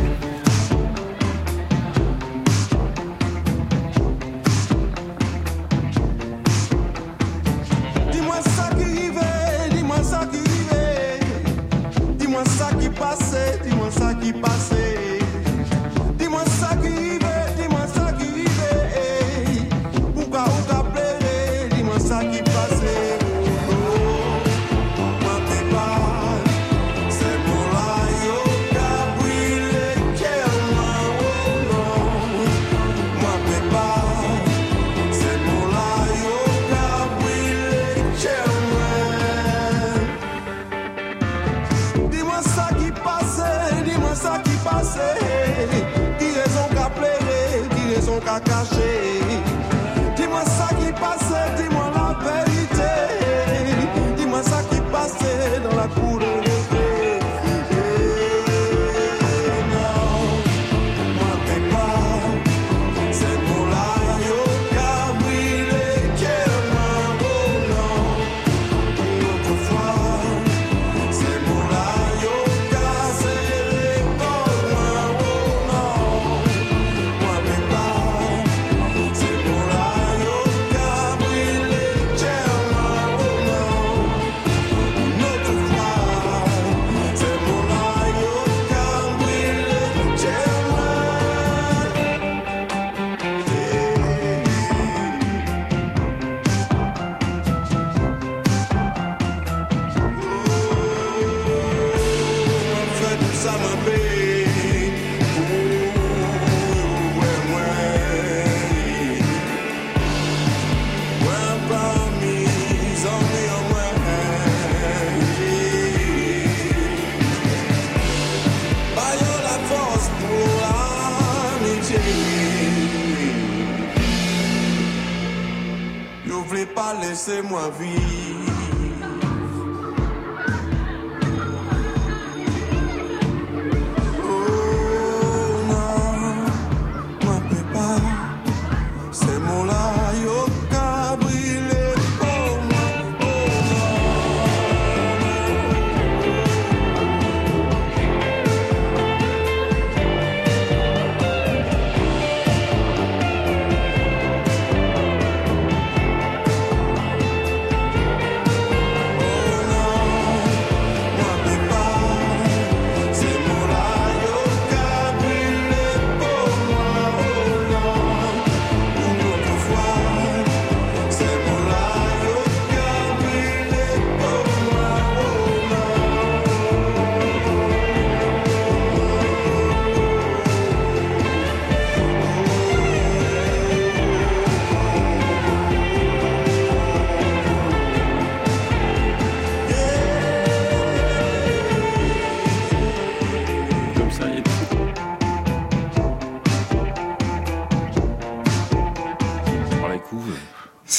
Laissez-moi vivre.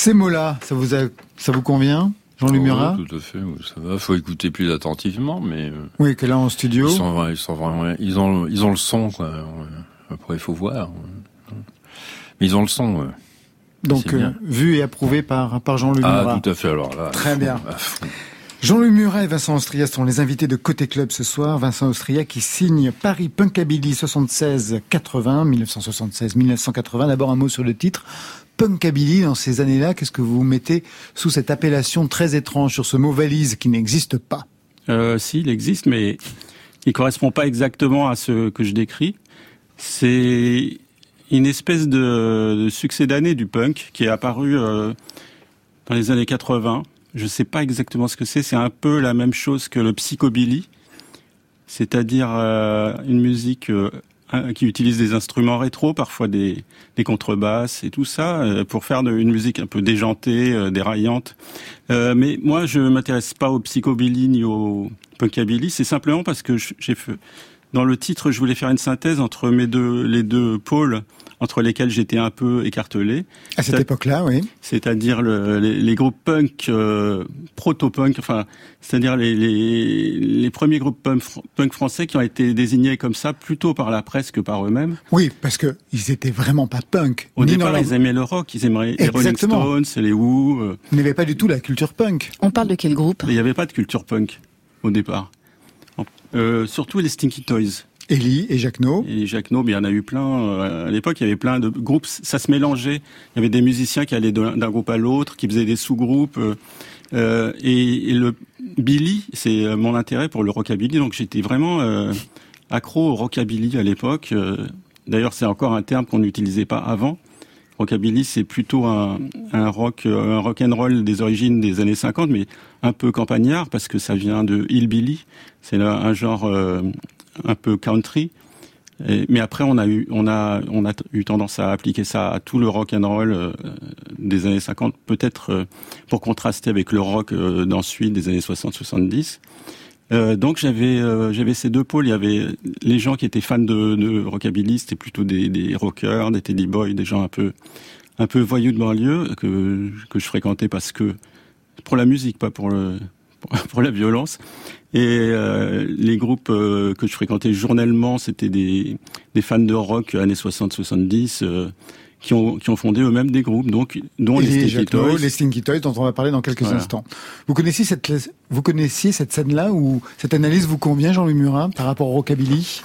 Ces mots-là, ça vous, a, ça vous convient Jean-Louis oh, Murat Tout à fait, ça va. Faut écouter plus attentivement, mais. Euh, oui, que là en studio. Ils sont, ils sont vraiment, ils ont, ils ont le son, quoi. Après, il faut voir. Mais ils ont le son. Donc, euh, vu et approuvé par, par Jean-Louis ah, Murat. Ah, tout à fait, alors là. Très bien. Jean-Louis Murat et Vincent Austria sont les invités de Côté Club ce soir. Vincent Austria qui signe Paris Punkabilly 76-80, 1976-1980. D'abord un mot sur le titre. Punkabilly, dans ces années-là, qu'est-ce que vous mettez sous cette appellation très étrange, sur ce mot valise qui n'existe pas? Euh, Si, il existe, mais il correspond pas exactement à ce que je décris. C'est une espèce de, succès d'année du punk qui est apparu euh, dans les années 80 je ne sais pas exactement ce que c'est. C'est un peu la même chose que le psychobilly, c'est-à-dire euh, une musique euh, qui utilise des instruments rétro, parfois des, des contrebasses et tout ça, euh, pour faire une musique un peu déjantée, déraillante. mais moi, je m'intéresse pas au psychobilly ni au punkabilly. C'est simplement parce que j'ai fait dans le titre, je voulais faire une synthèse entre mes deux, les deux pôles entre lesquels j'étais un peu écartelé. À cette époque-là, oui. C'est-à-dire le, les, les, groupes punk, euh, proto-punk, enfin, c'est-à-dire les, les, les, premiers groupes punk, punk, français qui ont été désignés comme ça plutôt par la presse que par eux-mêmes. Oui, parce que ils étaient vraiment pas punk. Au départ, ils aimaient le rock, ils aimaient les Rolling Stones, les Who. Euh. Ils n'avaient pas du tout la culture punk. On parle de quel groupe? Il n'y avait pas de culture punk au départ. Euh, surtout les Stinky Toys. Elie et Jacques No. Et Jacques No, mais il y en a eu plein. Euh, à l'époque, il y avait plein de groupes. Ça se mélangeait. Il y avait des musiciens qui allaient d'un groupe à l'autre, qui faisaient des sous-groupes. Euh, et, le Billy, c'est euh, mon intérêt pour le rockabilly. Donc j'étais vraiment euh, accro au rockabilly à l'époque. D'ailleurs, c'est encore un terme qu'on n'utilisait pas avant. Rockabilly, c'est plutôt un, un rock, un rock and roll des origines des années 50, mais un peu campagnard parce que ça vient de hillbilly. C'est un genre un peu country. mais après, on a eu, on a, on a eu tendance à appliquer ça à tout le rock and roll euh, des années 50, peut-être euh, pour contraster avec le rock euh, d'ensuite des années 60-70. donc j'avais, j'avais ces deux pôles. Il y avait les gens qui étaient fans de, de rockabilly, c'était plutôt des, rockers, des teddy boys, des gens un peu, un peu voyous de banlieue que que je fréquentais parce que pour la musique, pas pour le, pour la violence. Et euh, les groupes euh, que je fréquentais journellement, c'était des, des fans de rock années 60-70 euh, qui, ont, qui ont fondé eux-mêmes des groupes, donc dont les, Stinky Toys. Les Stinky Toys, dont on va parler dans quelques instants. Vous connaissiez cette, vous connaissiez cette scène-là où cette analyse vous convient, Jean-Louis Murat, par rapport au rockabilly?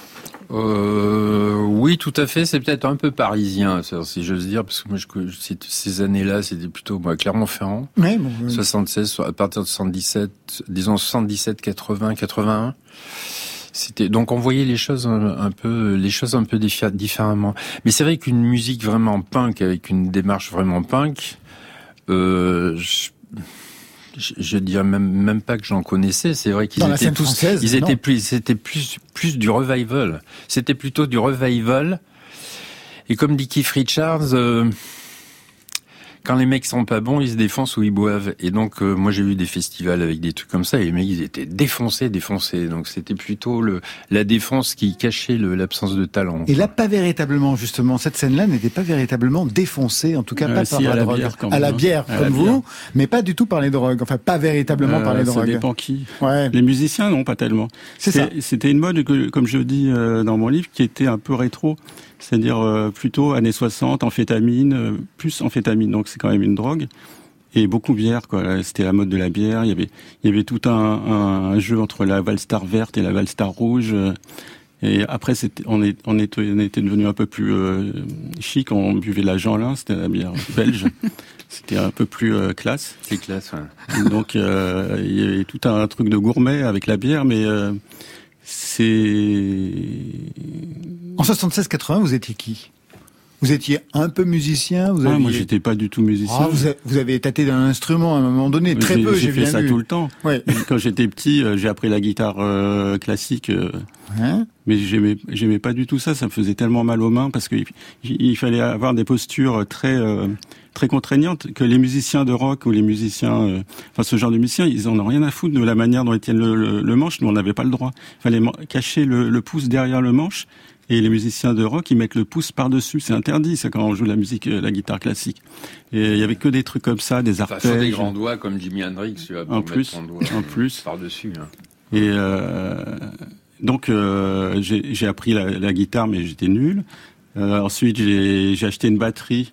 Euh, oui, tout à fait. C'est peut-être un peu parisien, si j'ose dire, parce que moi, je, ces années-là, c'était plutôt moi, Clermont-Ferrand. Oui, 76, à partir de 77, disons 77, 80, 81. C'était donc on voyait les choses un, peu, les choses un peu différemment. Mais c'est vrai qu'une musique vraiment punk avec une démarche vraiment punk, euh, je, je, dirais même même pas que j'en connaissais. C'est vrai qu'ils étaient tous, ils étaient plus, c'était plus plus du revival. C'était plutôt du revival. Et comme dit Keith Richards, euh, quand les mecs sont pas bons, ils se défoncent ou ils boivent. Et donc, euh, moi, j'ai vu des festivals avec des trucs comme ça, et les mecs, ils étaient défoncés, défoncés. Donc, c'était plutôt le, la défense qui cachait l'absence de talent. Et là, pas véritablement, justement, cette scène-là n'était pas véritablement défoncée, en tout cas euh, pas par la, drogue. Bière, à la bière, comme vous, mais pas du tout par les drogues. Enfin, pas véritablement par les euh, drogues. Ça dépend qui. Ouais. Les musiciens, non, pas tellement. C'est ça. C'était une mode, comme je dis dans mon livre, qui était un peu rétro c'est-à-dire euh, plutôt années 60, amphétamine, euh, plus amphétamine, donc c'est quand même une drogue. Et beaucoup bière, quoi. C'était la mode de la bière. Il y avait, il y avait tout un, un, jeu entre la Valstar verte et la Valstar rouge. Et après, on, est, on, était, on était devenu un peu plus euh, chic. On buvait la Jeanlin, c'était la bière belge. c'était un peu plus classe. C'est classe, ouais. Donc, il y avait tout un truc de gourmet avec la bière, mais c'est... En 76-80, vous étiez qui? Vous étiez un peu musicien vous ah, Moi, j'étais pas du tout musicien. Ah, vous, avez, tâté d'un instrument à un moment donné, très peu, j'ai fait ça tout le temps. Ouais. Quand j'étais petit, euh, j'ai appris la guitare euh, classique, euh, mais j'aimais, j'aimais pas du tout ça. Ça me faisait tellement mal aux mains parce qu'il il fallait avoir des postures très très contraignantes que les musiciens de rock ou les musiciens, enfin ce genre de musiciens, ils en ont rien à foutre de la manière dont ils tiennent le, le, manche. Nous, on n'avait pas le droit. Il fallait cacher le, le pouce derrière le manche et les musiciens de rock, ils mettent le pouce par-dessus. C'est interdit, ça, quand on joue la musique, euh, la guitare classique. Et il y avait que des trucs comme ça, des arpèges. Enfin, des grands doigts comme Jimi Hendrix, tu vois, en plus, en plus. Par-dessus. Hein. Et euh, donc, euh, j'ai appris la, la, guitare, mais j'étais nul. Euh, ensuite, j'ai acheté une batterie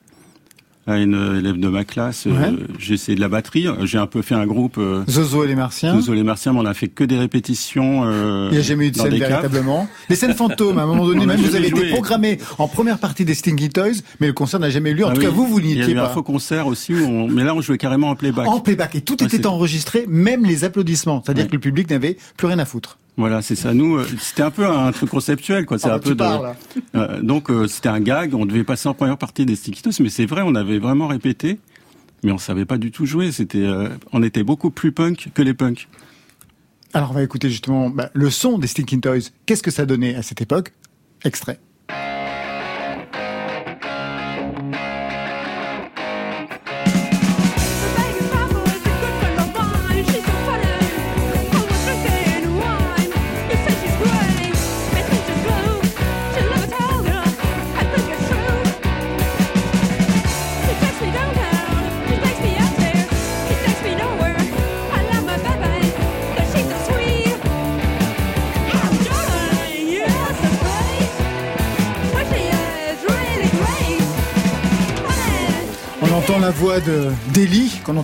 à une élève de ma classe. Euh, j'ai essayé de la batterie. J'ai un peu fait un groupe. Euh, Zozo et les Martiens. Zozo et les Martiens, mais on a fait que des répétitions. Euh, Il n'y a jamais eu de scène véritablement. Les scènes fantômes, à un moment donné, même vous avez été programmé en première partie des Stinky Toys, mais le concert n'a jamais eu lieu. En ah tout cas, vous, vous n'y étiez pas. Il y a eu un faux concert aussi, où on... mais là, on jouait carrément en playback. En playback. Et tout était enregistré, même les applaudissements. C'est-à-dire que le public n'avait plus rien à foutre. Voilà, c'est ça. Nous, euh, c'était un peu un truc conceptuel, quoi. C'est ah, un peu de. Euh, donc, euh, c'était un gag. On devait passer en première partie des Stinkitos, mais c'est vrai, on avait vraiment répété, mais on savait pas du tout jouer. C'était, on était beaucoup plus punk que les punks. Alors, on va écouter justement bah, le son des Stinking Toys. Qu'est-ce que ça donnait à cette époque? Extrait.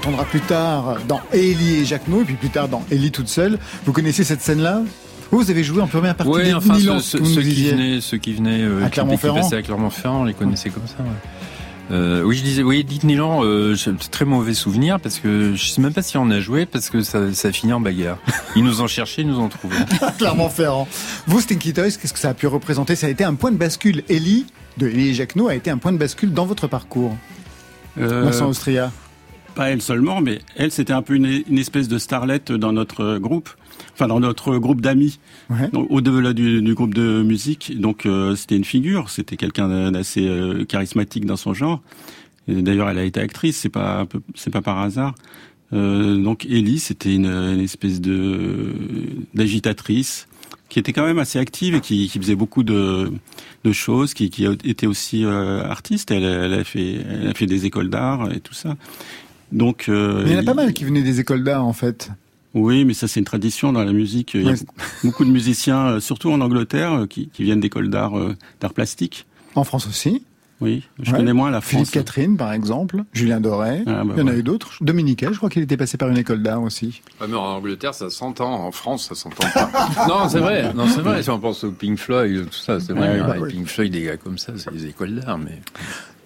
d'Ellie, qu'on entendra plus tard dans Ellie et Jacques et puis plus tard dans Ellie toute seule. Vous connaissez cette scène-là? Vous avez joué en première partie oui, enfin, ceux, qui venaient, ceux qui venaient euh, à Clermont-Ferrand, à Clermont-Ferrand, on les connaissait comme ça. Euh, oui, je disais, oui, dites Nilan, euh, très mauvais souvenir parce que je sais même pas si on a joué parce que ça, ça finit en bagarre. Ils nous ont cherché, ils nous ont trouvé. Clermont-Ferrand. Vous, Stinky Toys, qu'est-ce que ça a pu représenter? Ça a été un point de bascule. Ellie, de Ellie et Jacquenot, a été un point de bascule dans votre parcours. Euh, Austria. Pas elle seulement, mais elle, c'était un peu une, espèce de starlette dans notre groupe, enfin dans notre groupe d'amis, au-delà du, groupe de musique. Donc euh, c'était une figure, c'était quelqu'un d'assez euh, charismatique dans son genre. D'ailleurs, elle a été actrice, c'est pas c'est pas par hasard. Euh, donc Ellie, c'était une, une, espèce de d'agitatrice qui était quand même assez active et qui, qui faisait beaucoup de, de choses, qui, qui était aussi euh, artiste. Elle, elle, a fait, elle a fait des écoles d'art et tout ça. Donc, euh, mais il y en a pas mal qui venaient des écoles d'art en fait. Oui, mais ça c'est une tradition dans la musique. Il y a beaucoup de musiciens, euh, surtout en Angleterre, qui, qui viennent d'écoles d'art, d'art plastique. En France aussi. Oui, je connais moins la France. Philippe Catherine, par exemple, Julien Doré. Ah, bah il y en a eu d'autres. Dominique, je crois qu'il était passé par une école d'art aussi. Ouais, mais en Angleterre, ça s'entend. En France, ça s'entend pas. non, c'est vrai. Non, c'est vrai. Si on pense au Pink Floyd, tout ça, c'est vrai. Bah Pink Floyd, des gars comme ça, c'est des écoles d'art, mais.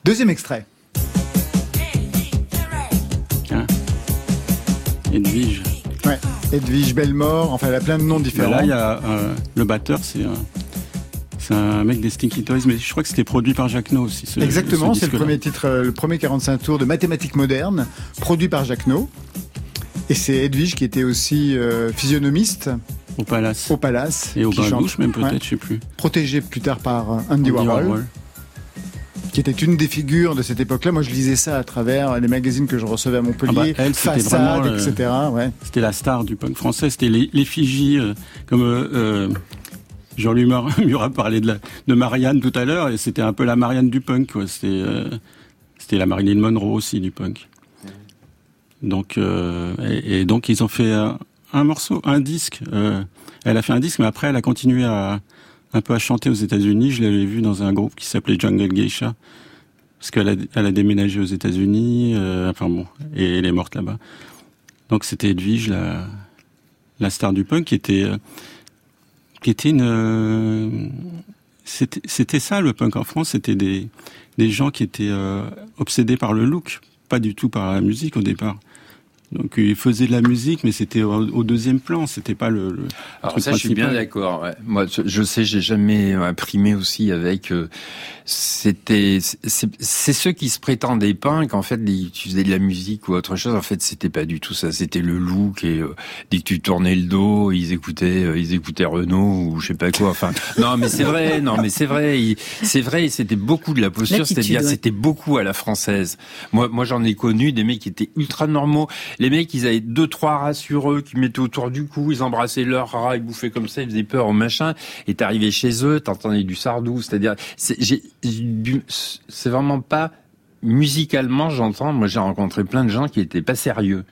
Deuxième extrait. Edwige. Ouais. Edwige Belmore. Enfin, elle a plein de noms différents. là, il y a euh, le batteur, c'est. C'est un mec des Stinky Toys, mais je crois que c'était produit par Jacques No aussi. Exactement, c'est le premier titre, euh, le premier 45 tours de mathématiques modernes, produit par Jacques No. Et c'est Edwige qui était aussi euh, physionomiste. Au Palace. Au Palace. Et au bain douche même peut-être, je sais plus. Protégé plus tard par euh, Andy, Warhol, Qui était une des figures de cette époque-là. Moi, je lisais ça à travers les magazines que je recevais à Montpellier, ah bah, Façade, etc. Ouais. C'était la star du punk français. C'était l'effigie, comme Jean-Louis Murat parlait de, la, de Marianne tout à l'heure, et c'était un peu la Marianne du punk. C'était euh, c'était la Marilyn Monroe aussi du punk. Donc euh, et, donc ils ont fait un, morceau, un disque. Euh, elle a fait un disque, mais après elle a continué à un peu à chanter aux États-Unis. Je l'avais vu dans un groupe qui s'appelait Jungle Geisha, parce qu'elle a, déménagé aux États-Unis. enfin bon, et elle est morte là-bas. Donc c'était Edwige, la star du punk, qui était qui était une euh, c'était ça le punk en France, c'était des gens qui étaient euh, obsédés par le look, pas du tout par la musique au départ. Donc il faisait de la musique, mais c'était au, deuxième plan, c'était pas le. le Alors ça, je suis bien d'accord. Ouais. Moi, je sais, j'ai jamais imprimé aussi avec. Euh, c'était, c'est ceux qui se prétendaient punk. En fait, tu faisais de la musique ou autre chose. En fait, c'était pas du tout ça. C'était le look et euh, dès que tu tournais le dos, ils écoutaient, euh, ils écoutaient Renault ou je sais pas quoi. Enfin, non, mais c'est vrai. Non, mais c'est vrai. C'est vrai. C'était beaucoup de la posture. C'est-à-dire, c'était beaucoup à la française. Moi, moi, j'en ai connu des mecs qui étaient ultra normaux Les mecs, ils avaient deux, trois rats sur eux qui mettaient autour du cou, ils embrassaient leurs rats, ils bouffaient comme ça, ils faisaient peur au machin. Et t'arrivais chez eux, t'entendais du sardou, c'est-à-dire, c'est vraiment pas musicalement, j'entends. Moi, j'ai rencontré plein de gens qui étaient pas sérieux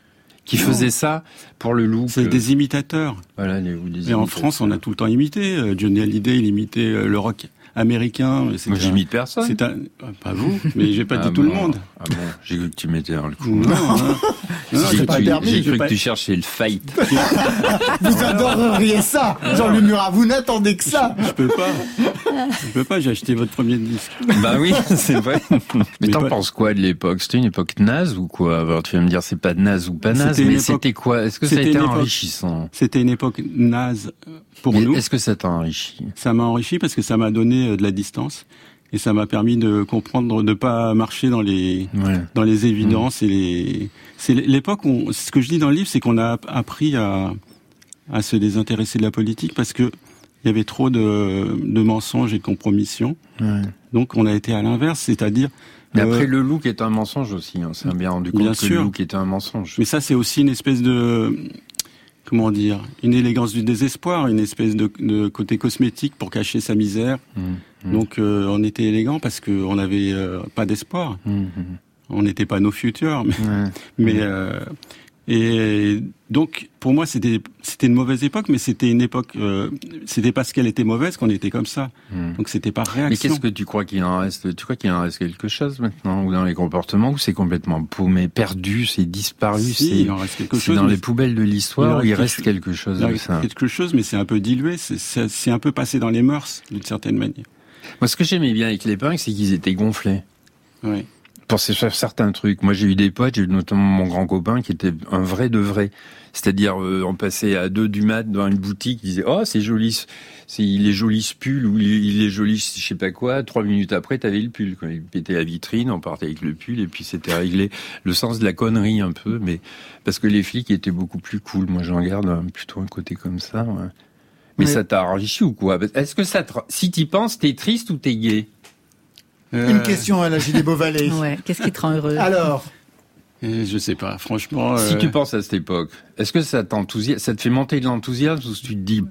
qui faisaient ça pour le loup. C'est des imitateurs. Voilà, les, Et en France, on a tout le temps imité. Euh, Johnny Hallyday, il imitait euh, le rock américain. Moi, j'imite personne. C'est un... Pas vous, mais j'ai pas dit ah tout le monde. Ah bon, j'ai cru que tu mettais dans le coup. Non, non, non j'ai cru que tu cherchais le fight. vous adoreriez ça, Jean-Luc Murat. Vous n'attendez que ça. Je, peux pas. Je peux pas. J'ai acheté votre premier disque. Bah oui, c'est vrai. Mais, t'en penses quoi de l'époque? C'était une époque naze ou quoi? Alors, Tu vas me dire c'est pas naze ou pas naze, mais c'était quoi? Est-ce que ça a été enrichissant? C'était une époque naze pour nous. Est-ce que ça t'a enrichi Ça m'a enrichi parce que ça m'a donné euh, de la distance et ça m'a permis de comprendre de pas marcher dans les dans les évidences et les c'est l'époque où ce que je dis dans le livre c'est qu'on a appris à à se désintéresser de la politique parce que il y avait trop de, de mensonges et de compromissions. Donc on a été à l'inverse, c'est-à-dire mais après, euh, le look est un mensonge aussi. Hein. C'est bien rendu compte bien que sûr. le look était un mensonge. Mais ça, c'est aussi une espèce de comment dire, une élégance du désespoir, une espèce de, côté cosmétique pour cacher sa misère. Mmh, mmh. Donc euh, on était élégant parce qu'on n'avait euh, pas d'espoir. Mmh, on n'était pas nos futurs, mais, euh, et donc, pour moi, c'était c'était une mauvaise époque, mais c'était une époque. Euh, c'était parce qu'elle était mauvaise qu'on était comme ça. Hmm. Donc, c'était pas réaction. Mais qu'est-ce que tu crois qu'il en reste? Tu crois qu'il en reste quelque chose maintenant, ou dans les comportements, ou c'est complètement paumé, perdu, c'est disparu, c'est il en reste quelque chose. dans les poubelles de l'histoire, il, il reste quelque chose. Il reste quelque chose, mais c'est un peu dilué. C'est un peu passé dans les mœurs d'une certaine manière. Moi, ce que j'aimais bien avec les punks, c'est qu'ils étaient gonflés. Oui pour certains trucs. Moi, j'ai eu des potes, j'ai eu notamment mon grand copain qui était un vrai de vrai. C'est-à-dire, euh, on passait à deux du mat dans une boutique, il disait, oh, c'est joli, c'est, il est joli ce pull, ou il est joli je sais pas quoi. Trois minutes après, t'avais le pull, quand il pétait la vitrine, on partait avec le pull, et puis c'était réglé. Le sens de la connerie, un peu, mais, parce que les flics étaient beaucoup plus cool. Moi, j'en garde plutôt un côté comme ça, Mais ça t'a enrichi ou quoi? Est-ce que ça te, si t'y penses, t'es triste ou t'es gay? Une euh. question à la Gilles Beauvalet. Ouais. Qu'est-ce qui te rend heureux Alors je sais pas, franchement. Si tu euh, penses à cette époque, est-ce que ça t'enthousiasme, ça te fait monter de l'enthousiasme ou tu te dis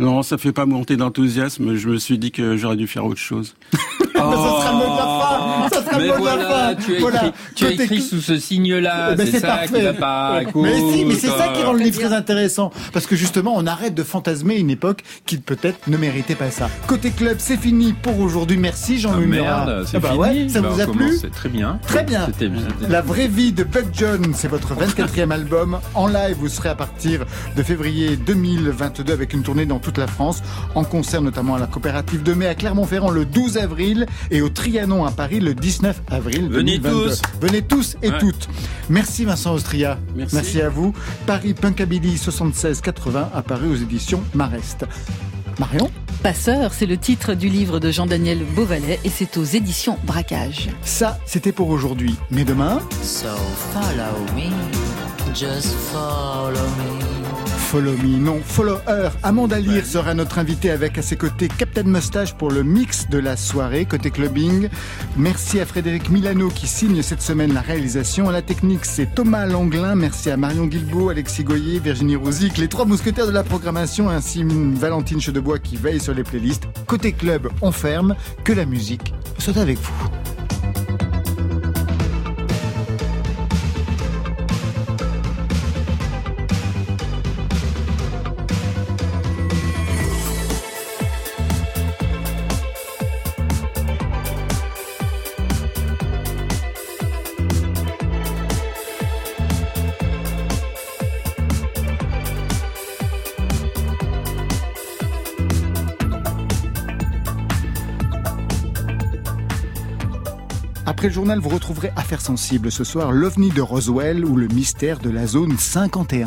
Non, ça fait pas monter d'enthousiasme. Je me suis dit que j'aurais dû faire autre chose. Oh, ça sera le mot de la fin. Ça sera le mot de la fin. Tu as écrit, tu as écrit sous ce signe-là. Eh ben, c'est ça qui va pas. mais si, mais c'est ça qui rend le livre très intéressant, parce que justement, on arrête de fantasmer une époque qui peut-être ne méritait pas ça. Côté club, c'est fini pour aujourd'hui. Merci Jean-Louis ah, Merde, c'est ah bah Ouais, ça bah, vous a plu C'est très bien. Très bien. La vraie vie de Buck John, c'est votre 24e album. En live, vous serez à partir de février 2022 avec une tournée dans toute la France, en concert notamment à la coopérative de mai à Clermont-Ferrand le 12 avril et au Trianon à Paris le 19 avril Venez tous Venez tous et toutes Merci Vincent Austria. Merci. à vous. Paris Punkabilly 76-80 apparu aux éditions Marest. Marion? Passeur, c'est le titre du livre de Jean-Daniel Beauvalet et c'est aux éditions Braquage. Ça, c'était pour aujourd'hui. Mais demain... So follow me, just follow me. Follow Me, non, Follow Her. Amanda Lear sera notre invitée avec à ses côtés Captain Mustache pour le mix de la soirée côté clubbing. Merci à Frédéric Milano qui signe cette semaine la réalisation. la technique, c'est Thomas Langlin. Merci à Marion Guilbault, Alexis Goyer, Virginie Rosic, les trois mousquetaires de la programmation, ainsi Valentine Chedebois qui veille sur les playlists. Côté club, on ferme. Que la musique soit avec vous. Le journal, vous retrouverez Affaires sensibles ce soir, l'OVNI de Roswell ou le mystère de la zone 51.